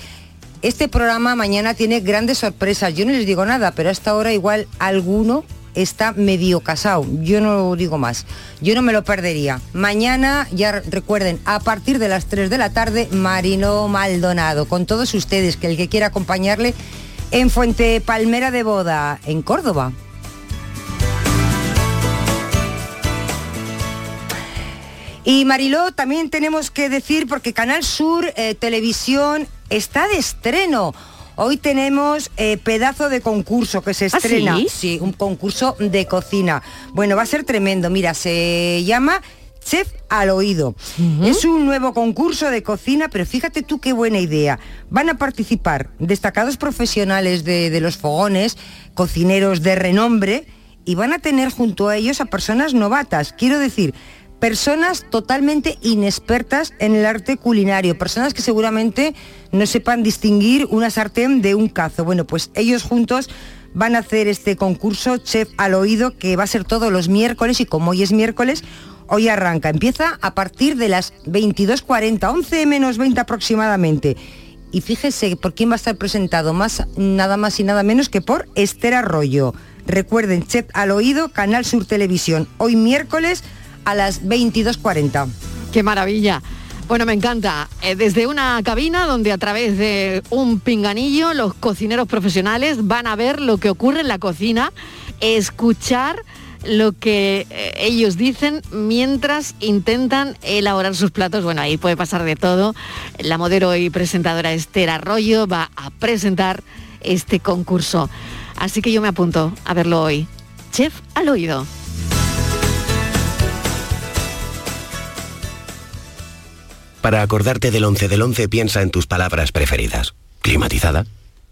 Este programa mañana tiene grandes sorpresas. Yo no les digo nada, pero hasta ahora igual alguno está medio casado. Yo no digo más. Yo no me lo perdería. Mañana, ya recuerden, a partir de las 3 de la tarde, Marino Maldonado, con todos ustedes, que el que quiera acompañarle en Fuente Palmera de Boda, en Córdoba. Y Mariló, también tenemos que decir, porque Canal Sur eh, Televisión está de estreno. Hoy tenemos eh, pedazo de concurso que se ¿Ah, estrena. sí? un concurso de cocina. Bueno, va a ser tremendo. Mira, se llama Chef al oído. Es un nuevo concurso de cocina, pero fíjate tú qué buena idea. Van a participar destacados profesionales de, de los fogones, cocineros de renombre, y van a tener junto a ellos a personas novatas. Quiero decir, personas totalmente inexpertas en el arte culinario, personas que seguramente no sepan distinguir una sartén de un cazo. Bueno, pues ellos juntos van a hacer este concurso Chef al oído que va a ser todos los miércoles y como hoy es miércoles, hoy arranca. Empieza a partir de las 22.40, 11 menos 20 aproximadamente. Y fíjese por quién va a estar presentado, más, nada más y nada menos que por Esther Arroyo. Recuerden, Chef al oído, Canal Sur Televisión, hoy miércoles a las 22.40. Qué maravilla. Bueno, me encanta. Eh, desde una cabina donde a través de un pinganillo los cocineros profesionales van a ver lo que ocurre en la cocina, escuchar lo que eh, ellos dicen mientras intentan elaborar sus platos. Bueno, ahí puede pasar de todo. La modelo y presentadora Esther Arroyo va a presentar este concurso. Así que yo me apunto a verlo hoy. Chef al oído. Para acordarte del 11 del 11 piensa en tus palabras preferidas. Climatizada,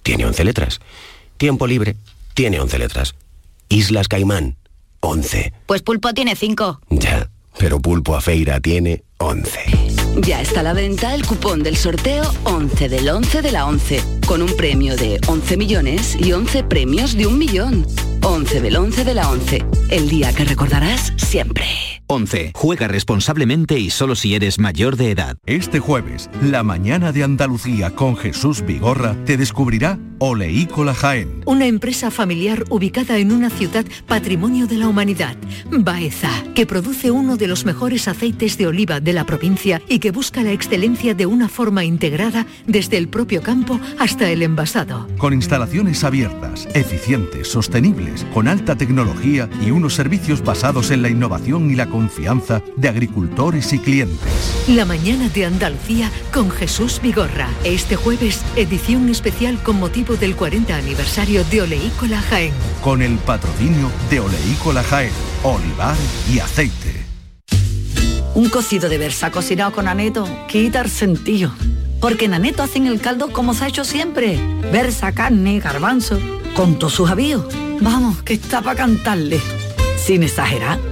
tiene 11 letras. Tiempo libre, tiene 11 letras. Islas Caimán, 11. Pues pulpo tiene cinco. Ya, pero Pulpo a Feira tiene 11. Ya está a la venta el cupón del sorteo 11 del 11 de la 11, con un premio de 11 millones y 11 premios de un millón. 11 del 11 de la 11, el día que recordarás siempre. 11. Juega responsablemente y solo si eres mayor de edad. Este jueves, la mañana de Andalucía con Jesús Vigorra te descubrirá Oleícola Jaén. Una empresa familiar ubicada en una ciudad patrimonio de la humanidad, Baeza, que produce uno de los mejores aceites de oliva de la provincia y que busca la excelencia de una forma integrada desde el propio campo hasta el envasado. Con instalaciones abiertas, eficientes, sostenibles, con alta tecnología y unos servicios basados en la innovación y la confianza de agricultores y clientes. La mañana de Andalucía con Jesús Vigorra. Este jueves, edición especial con motivo del 40 aniversario de Oleícola Jaén. Con el patrocinio de Oleícola Jaén, olivar y aceite. Un cocido de versa cocinado con aneto quita el sentido. Porque en aneto hacen el caldo como se ha hecho siempre. Versa, carne, garbanzo, con todos sus avíos. Vamos, que está para cantarle. Sin exagerar.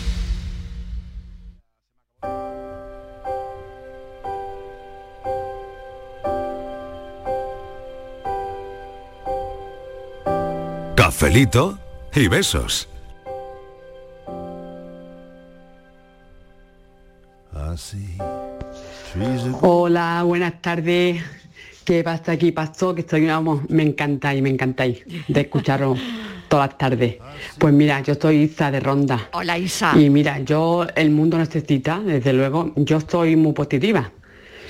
Cafelito y besos. Hola, buenas tardes. ¿Qué pasa aquí? Pasó que estoy, vamos, me encantáis, me encantáis de escucharos todas las tardes. Pues mira, yo soy Isa de Ronda. Hola Isa. Y mira, yo, el mundo necesita, desde luego, yo estoy muy positiva.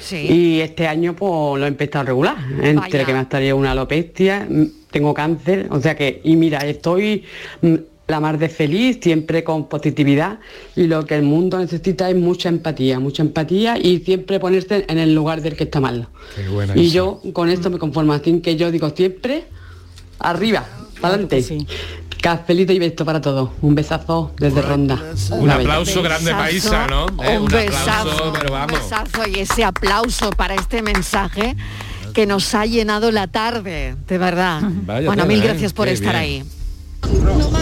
Sí. Y este año pues lo he empezado a regular. Entre Vaya. que me ha salido una alopecia, mm, tengo cáncer, o sea que, y mira, estoy mm, la mar de feliz, siempre con positividad, y lo que el mundo necesita es mucha empatía, mucha empatía y siempre ponerse en el lugar del que está mal. Qué buena Y yo con esto me conformo, así que yo digo siempre, arriba, adelante. Cafelito y beso para todos. Un besazo desde Ronda. Un Una aplauso grande para Isa, ¿no? Eh, un, un besazo, aplauso, pero un vamos. besazo y ese aplauso para este mensaje que nos ha llenado la tarde, de verdad. Vaya bueno, tela, mil ¿eh? gracias por Qué estar bien. ahí.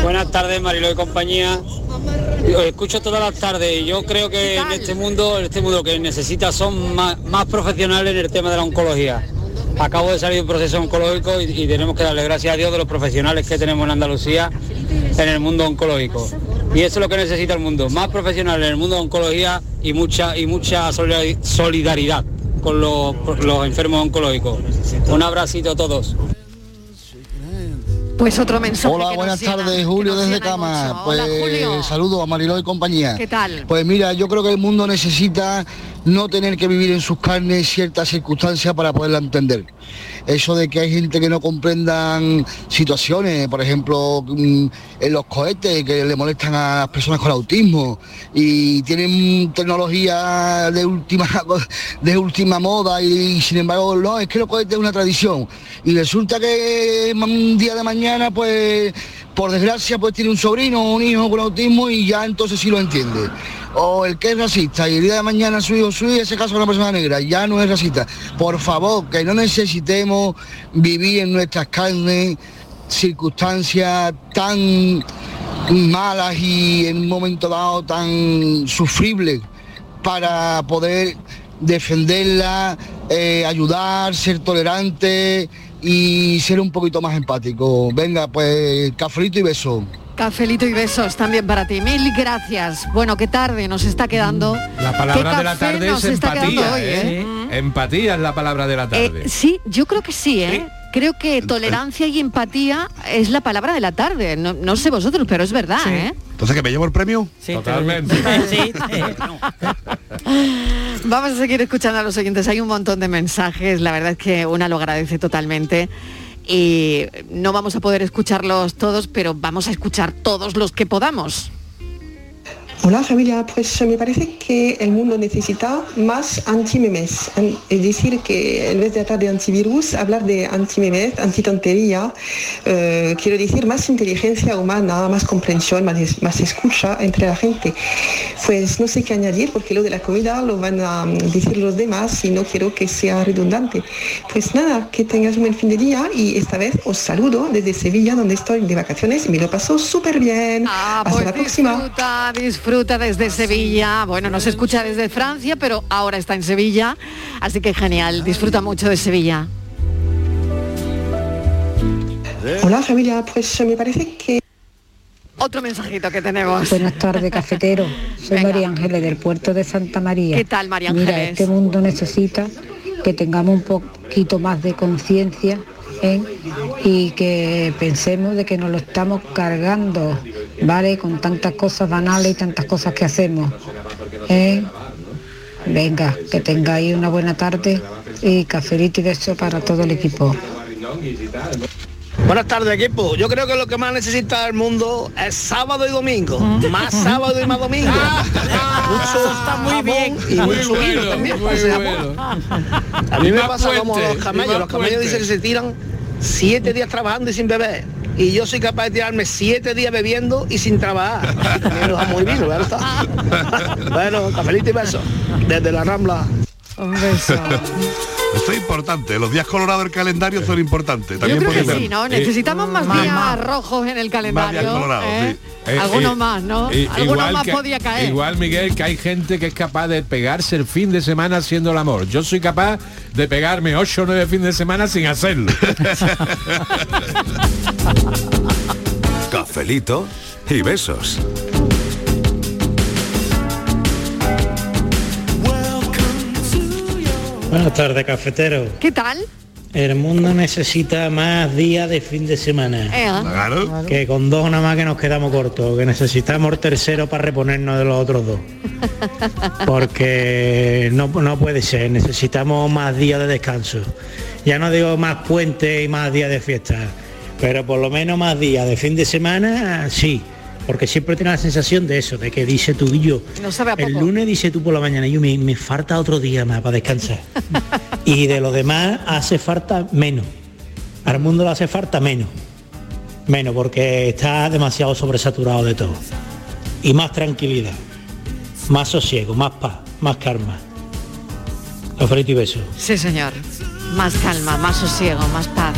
Buenas tardes, Marilo y compañía. Os escucho todas las tardes y yo creo que en este mundo, en este mundo que necesita son más, más profesionales en el tema de la oncología. Acabo de salir de un proceso oncológico y, y tenemos que darle gracias a Dios de los profesionales que tenemos en Andalucía en el mundo oncológico. Y eso es lo que necesita el mundo, más profesionales en el mundo de oncología y mucha y mucha solidari- solidaridad con los, los enfermos oncológicos. Un abracito a todos. Pues otro mensaje. Hola, que buenas llena, tardes, Julio desde Cama. mucho. Pues Hola, Julio. saludo a Mariló y compañía. ¿Qué tal? Pues mira, yo creo que el mundo necesita no tener que vivir en sus carnes ciertas circunstancias para poderla entender. Eso de que hay gente que no comprendan situaciones, por ejemplo, mm, en los cohetes que le molestan a las personas con autismo y tienen tecnología de última de última moda y, sin embargo no, es que los cohetes es una tradición y resulta que un día de mañana pues por desgracia pues tiene un sobrino o un hijo con autismo y ya entonces sí lo entiende. O el que es racista y el día de mañana su hijo, su hija se casa con una persona negra, ya no es racista. Por favor, que no necesitemos vivir en nuestras carnes circunstancias tan malas y en un momento dado tan sufribles para poder defenderla, eh, ayudar, ser tolerante y ser un poquito más empático. Venga, pues cafelito y beso. Cafelito y besos también para ti. Mil gracias. Bueno, qué tarde nos está quedando. La ¿Qué palabra de la tarde es empatía, hoy, ¿eh? Empatía es la palabra de la tarde. Eh, sí, yo creo que sí, ¿eh? Creo que tolerancia y empatía es la palabra de la tarde. No, no sé vosotros, pero es verdad, ¿eh? Entonces, ¿que me llevo el premio? Totalmente. Vamos a seguir escuchando a los oyentes. Hay un montón de mensajes. La verdad es que una lo agradece totalmente. Y no vamos a poder escucharlos todos, pero vamos a escuchar todos los que podamos. Hola familia, pues me parece que el mundo necesita más anti-memes, An- es decir, que en vez de hablar de antivirus, hablar de anti-memes, anti-tontería, eh, quiero decir más inteligencia humana, más comprensión, más, más escucha entre la gente. Pues no sé qué añadir porque lo de la comida lo van a mm, decir los demás y no quiero que sea redundante. Pues nada, que tengas un buen fin de día y esta vez os saludo desde Sevilla donde estoy de vacaciones y me lo paso súper bien. Ah, Hasta pues la próxima. disfruta, disfruta desde Sevilla. Bueno, nos escucha desde Francia, pero ahora está en Sevilla. Así que genial, disfruta mucho de Sevilla. Hola familia, pues me parece que... Otro mensajito que tenemos. Buenas tardes, cafetero. Soy Venga. María Ángeles del puerto de Santa María. ¿Qué tal, María Mira, Ángeles? este mundo necesita que tengamos un poquito más de conciencia ¿eh? y que pensemos de que nos lo estamos cargando, ¿vale? Con tantas cosas banales y tantas cosas que hacemos. ¿eh? Venga, que tengáis una buena tarde y cafelito y beso para todo el equipo. Buenas tardes equipo. Yo creo que lo que más necesita el mundo es sábado y domingo. Más sábado y más domingo. mucho está muy bien y Muy mucho bueno, vino también. muy bueno. A mí me pasa como los camellos. Los camellos puente. dicen que se tiran siete días trabajando y sin beber. Y yo soy capaz de tirarme siete días bebiendo y sin trabajar. Y también los amo y vino, ¿verdad? bueno, cafelito y beso. Desde la Rambla. Un beso. Esto es importante, los días colorados del calendario son importantes. Yo También creo que porque- sí, ¿no? Necesitamos más Más, días más. rojos en el calendario. días colorados, ¿eh? Eh, Alguno eh, más, ¿no? i- Alguno igual más que- podía caer. Igual, Miguel, que hay gente que es capaz de pegarse el fin de semana haciendo el amor. Yo soy capaz de pegarme 8 o 9 fines de semana sin hacerlo. Cafelito y besos. Buenas tardes, cafetero. ¿Qué tal? El mundo necesita más días de fin de semana. Ea. Claro. Que con dos nada más que nos quedamos cortos, que necesitamos el tercero para reponernos de los otros dos. Porque no, no puede ser, necesitamos más días de descanso. Ya no digo más puentes y más días de fiesta, pero por lo menos más días de fin de semana, sí. Porque siempre tienes la sensación de eso, de que dice tú y yo. No sabe a El lunes dice tú por la mañana, yo me, me falta otro día más para descansar. y de lo demás hace falta menos. Al mundo le hace falta menos. Menos, porque está demasiado sobresaturado de todo. Y más tranquilidad, más sosiego, más paz, más calma. Cafelito y beso. Sí, señor. Más calma, más sosiego, más paz.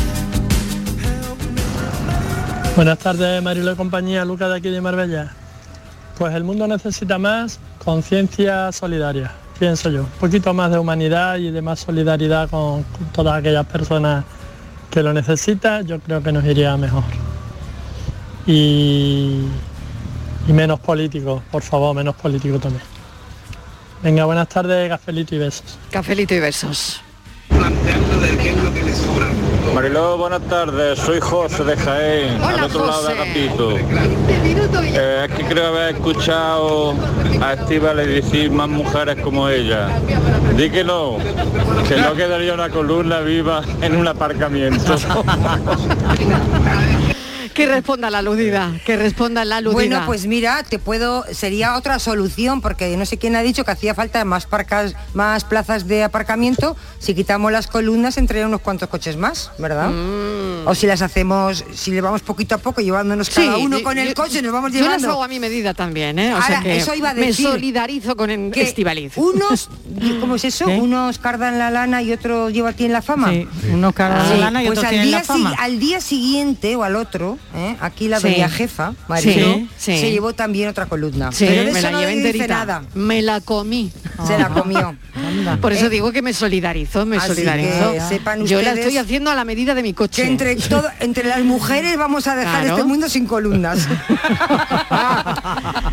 Buenas tardes, Marilo y compañía, Lucas de aquí de Marbella. Pues el mundo necesita más conciencia solidaria, pienso yo. Un poquito más de humanidad y de más solidaridad con, con todas aquellas personas que lo necesitan, yo creo que nos iría mejor. Y, y menos político, por favor, menos político también. Venga, buenas tardes, cafelito y besos. Cafelito y besos. Mariló, buenas tardes. Soy José de Jaén, al otro lado de Agapito. Eh, es que creo haber escuchado a Estíbal decir más mujeres como ella. Di que no, que no quedaría una columna viva en un aparcamiento. Que responda la aludida, que responda la aludida. Bueno, pues mira, te puedo, sería otra solución, porque no sé quién ha dicho que hacía falta más parcas, más plazas de aparcamiento. Si quitamos las columnas, entrarían unos cuantos coches más, ¿verdad? O si las hacemos, si le vamos poquito a poco, llevándonos cada uno yo- con el yo- coche, nos vamos Yo las llevando. hago a mi medida también, ¿eh? O sea Ahora, que eso iba a me decir solidarizo con el que Estivaliz. Unos, ¿cómo es eso? Unos cardan la lana y otro lleva a ti en la fama. Sí, unos cardan la lana y pues otros al día la fama. si- al día siguiente o al otro, ¿eh? aquí la Sí. doña jefa, Sí, sí. se llevó también otra columna. Sí, Pero de me eso la no llevé dice nada. Me la comí. Se la comió. Por eso Eh, digo que me solidarizo, me Así solidarizo. que sepan Yo la estoy haciendo a la medida de mi coche. Que entre, todo, entre las mujeres vamos a dejar Claro. este mundo sin columnas.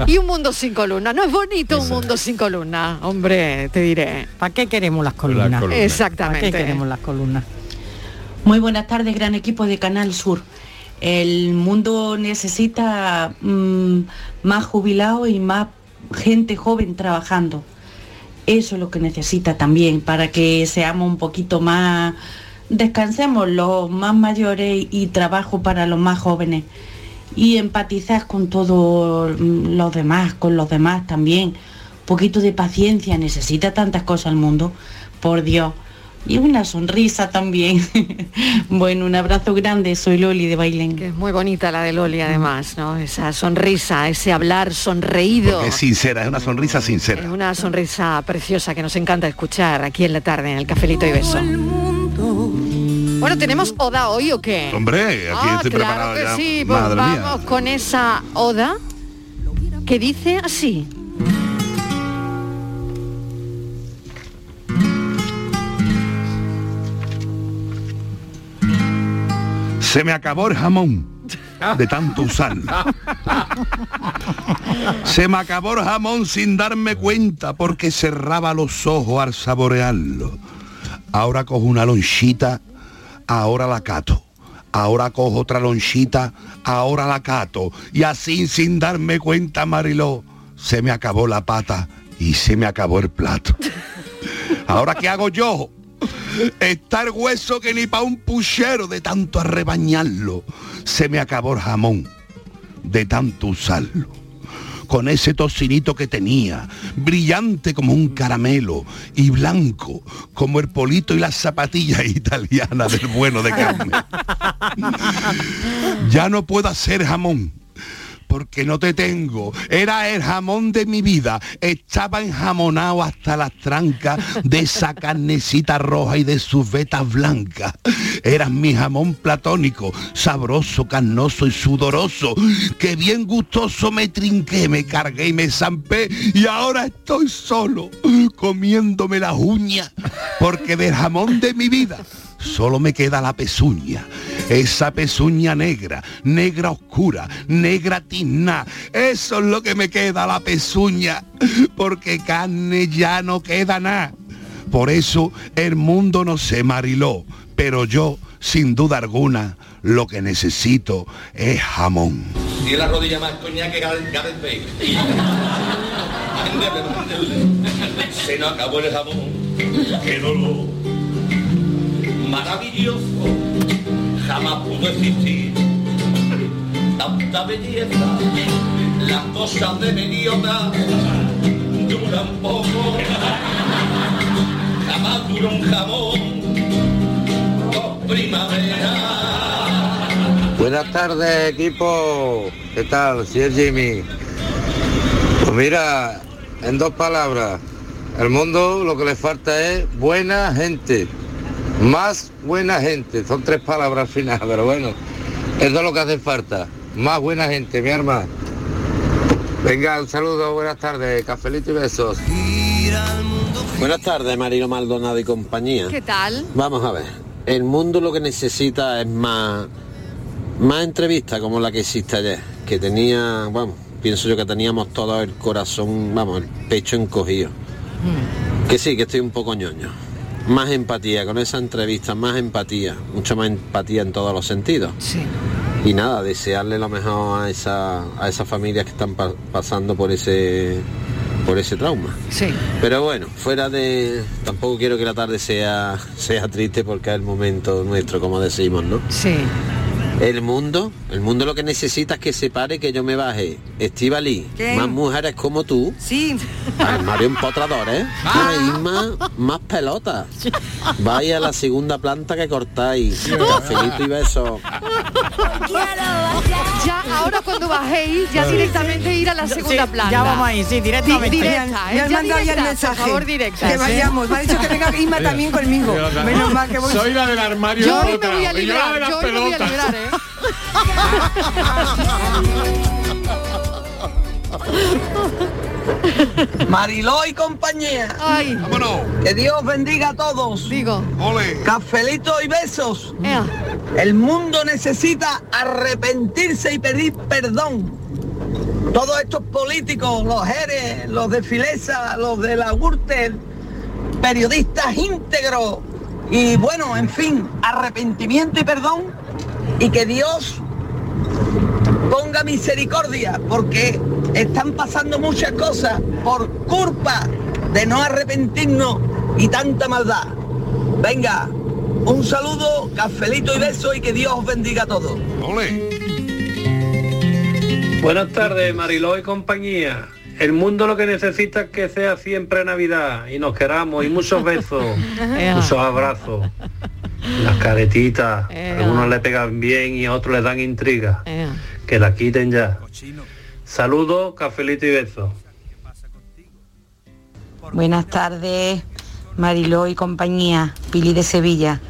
Y un mundo sin columna. No es bonito un mundo sin columna, hombre, te diré. ¿Para qué queremos las columnas? columnas. Exactamente. ¿Para qué queremos las columnas? Muy buenas tardes, gran equipo de Canal Sur. El mundo necesita mm, más jubilados y más gente joven trabajando. Eso es lo que necesita también para que seamos un poquito más, descansemos los más mayores y trabajo para los más jóvenes. y empatizar con todos los demás, con los demás también. Un poquito de paciencia, necesita tantas cosas el mundo, por Dios. Y una sonrisa también. bueno, un abrazo grande, soy Loli de Bailén. Que es muy bonita la de Loli además, ¿no? Esa sonrisa, ese hablar sonreído. Porque es sincera, es una sonrisa Es sincera. una sonrisa preciosa que nos encanta escuchar aquí en la tarde, en el cafelito y beso. Bueno, ¿tenemos oda hoy o qué? Hombre, aquí Ah, estoy claro preparado que ya. sí, pues Madre mía. vamos con esa oda que dice así. Se me acabó el jamón de tanto usarlo. Se me acabó el jamón sin darme cuenta porque cerraba los ojos al saborearlo. Ahora cojo una lonchita, ahora la cato. Ahora cojo otra lonchita, ahora la cato. Y así sin darme cuenta, Mariló, se me acabó la pata y se me acabó el plato. Ahora, ¿qué hago yo? Estar hueso que ni pa' un puchero de tanto arrebañarlo. Se me acabó el jamón de tanto usarlo. Con ese tocinito que tenía, brillante como un caramelo y blanco como el polito y las zapatillas italianas del bueno de carne. Ya no puedo hacer jamón porque no te tengo. Era el jamón de mi vida. Estaba enjamonado hasta las trancas de esa carnecita roja y de sus vetas blancas. Eras mi jamón platónico, sabroso, carnoso y sudoroso, que bien gustoso me trinqué, me cargué y me zampé y ahora estoy solo, comiéndome las uñas, porque del jamón de mi vida solo me queda la pezuña. Esa pezuña negra, negra oscura, negra tizna. Eso es lo que me queda, la pezuña. Porque carne ya no queda nada. Por eso el mundo no se mariló. Pero yo, sin duda alguna, lo que necesito es jamón. Tiene la rodilla más coña que Gareth Bale. Se nos acabó el jamón. Qué dolor. Maravilloso. Jamás pudo existir. Tanta belleza. Las cosas de mediota duran poco. Jamás duró un jamón. Dos primaveras. Buenas tardes, equipo. ¿Qué tal? Si es Jimmy. Pues mira, en dos palabras, el mundo lo que le falta es buena gente. Más buena gente. Son tres palabras al final, pero bueno, eso es lo que hace falta. Más buena gente, mi arma. Venga, un saludo, buenas tardes, cafelito y besos. Buenas tardes, Marino Maldonado y compañía. ¿Qué tal? Vamos a ver. El mundo lo que necesita es más, más entrevistas como la que hiciste ayer, que tenía, vamos, pienso yo que teníamos todo el corazón, vamos, el pecho encogido. Que sí, que estoy un poco ñoño. Más empatía, con esa entrevista, más empatía, mucha más empatía en todos los sentidos. Sí. Y nada, desearle lo mejor a, esa, a esas familias que están pa- pasando por ese, por ese trauma. Sí. Pero bueno, fuera de... Tampoco quiero que la tarde sea, sea triste porque es el momento nuestro, como decimos, ¿no? Sí. El mundo, el mundo lo que necesita es que se pare, que yo me baje. Estivali, más mujeres como tú. Sí. Armario empotrador, ¿eh? Hay más, más pelotas. Vaya a la segunda planta que cortáis. Cafelito y besos. Ya, ahora cuando bajéis, ya directamente ir a la segunda Sí, planta. ya vamos ahí, sí, directamente. Di- directa, Me han- ¿eh? han Ya mandado ya el directa, mensaje. Por favor, directa. Que vayamos. Me ha dicho que venga Inma también conmigo. Menos mal que voy. Soy la del armario Yo hoy me voy a y yo librar, las yo hoy me voy a librar, ¿eh? Mariló y compañía. Ay. Vámonos. Que Dios bendiga a todos. Digo. Ole. Cafelito y besos. Ea. El mundo necesita arrepentirse y pedir perdón. Todos estos políticos, los Jerez, los de Filesa, los de la Gürtel, periodistas íntegros y bueno, en fin, arrepentimiento y perdón y que Dios ponga misericordia porque están pasando muchas cosas por culpa de no arrepentirnos y tanta maldad. Venga, un saludo, cafelito y beso y que Dios os bendiga a todos. Ole. Buenas tardes, Mariló y compañía. El mundo lo que necesita es que sea siempre Navidad y nos queramos y muchos besos, muchos abrazos, las caretitas, algunos le pegan bien y a otros le dan intriga, Ea. que la quiten ya. Saludos, cafelito y besos. Buenas tardes, Mariló y compañía, Pili de Sevilla.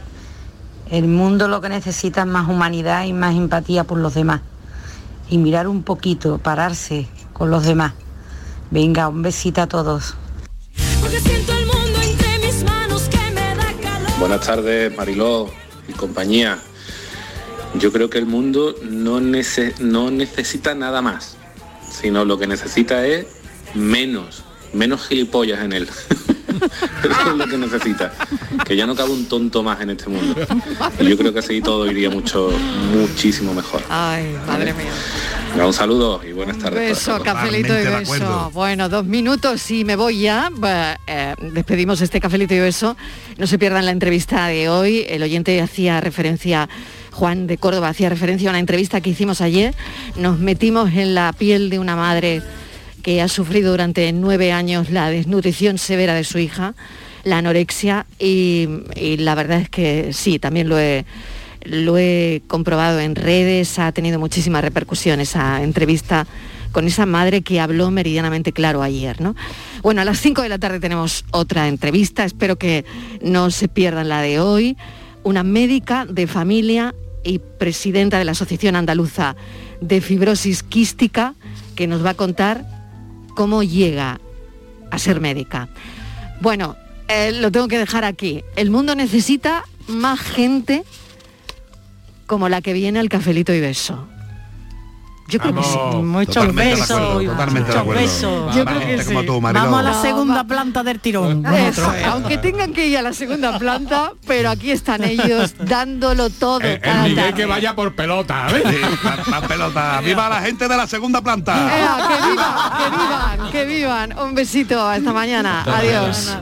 El mundo lo que necesita es más humanidad y más empatía por los demás. Y mirar un poquito, pararse con los demás. Venga, un besito a todos. Buenas tardes, Mariló y compañía. Yo creo que el mundo no, nece- no necesita nada más, sino lo que necesita es menos, menos gilipollas en él. Eso es lo que necesita, que ya no cabe un tonto más en este mundo. Y yo creo que así todo iría mucho, muchísimo mejor. Ay, madre mía. Un saludo y buenas tardes. Beso, cafelito y beso. Bueno, dos minutos y me voy ya. Eh, despedimos este cafelito y beso. No se pierdan la entrevista de hoy. El oyente hacía referencia, Juan de Córdoba hacía referencia a una entrevista que hicimos ayer. Nos metimos en la piel de una madre ha sufrido durante nueve años la desnutrición severa de su hija, la anorexia, y, la verdad es que sí, también lo he, lo he comprobado en redes, ha tenido muchísima repercusión esa entrevista con esa madre que habló meridianamente claro ayer, ¿no? Bueno, a las 5 de la tarde tenemos otra entrevista, espero que no se pierdan la de hoy. Una médica de familia y presidenta de la Asociación Andaluza de Fibrosis Quística que nos va a contar cómo llega a ser médica. Bueno, eh, lo tengo que dejar aquí. El mundo necesita más gente como la que viene al cafelito y beso. Yo creo que sí. Muchos besos. totalmente de muchos acuerdo. besos. Yo creo que sí. tú. Vamos a la segunda planta del tirón. Eso aunque tengan que ir a la segunda planta, pero aquí están ellos dándolo todo. El cada Miguel tarde. que vaya por pelota, ¿ves? La pelota. ¡Viva la gente de la segunda planta! Ea, que vivan, que vivan, que vivan. Un besito, hasta mañana. Adiós.